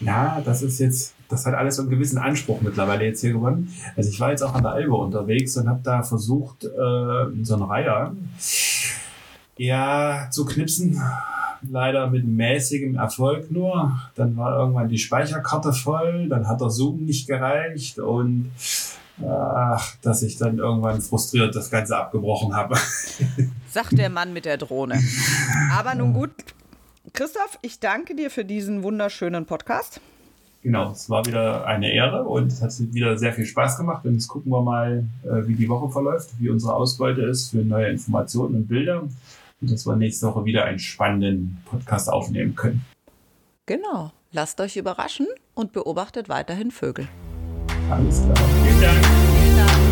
Ja, das ist jetzt, das hat alles so einen gewissen Anspruch mittlerweile jetzt hier gewonnen. Also ich war jetzt auch an der Elbe unterwegs und habe da versucht, äh, so einen Reiher ja, zu knipsen leider mit mäßigem Erfolg nur. Dann war irgendwann die Speicherkarte voll, dann hat der Zoom nicht gereicht und ach, dass ich dann irgendwann frustriert das Ganze abgebrochen habe. Sagt der Mann mit der Drohne. Aber nun gut, Christoph, ich danke dir für diesen wunderschönen Podcast. Genau, es war wieder eine Ehre und es hat wieder sehr viel Spaß gemacht. Und jetzt gucken wir mal, äh, wie die Woche verläuft, wie unsere Ausbeute ist für neue Informationen und Bilder dass wir nächste Woche wieder einen spannenden Podcast aufnehmen können. Genau. Lasst euch überraschen und beobachtet weiterhin Vögel. Alles klar. Vielen Dank.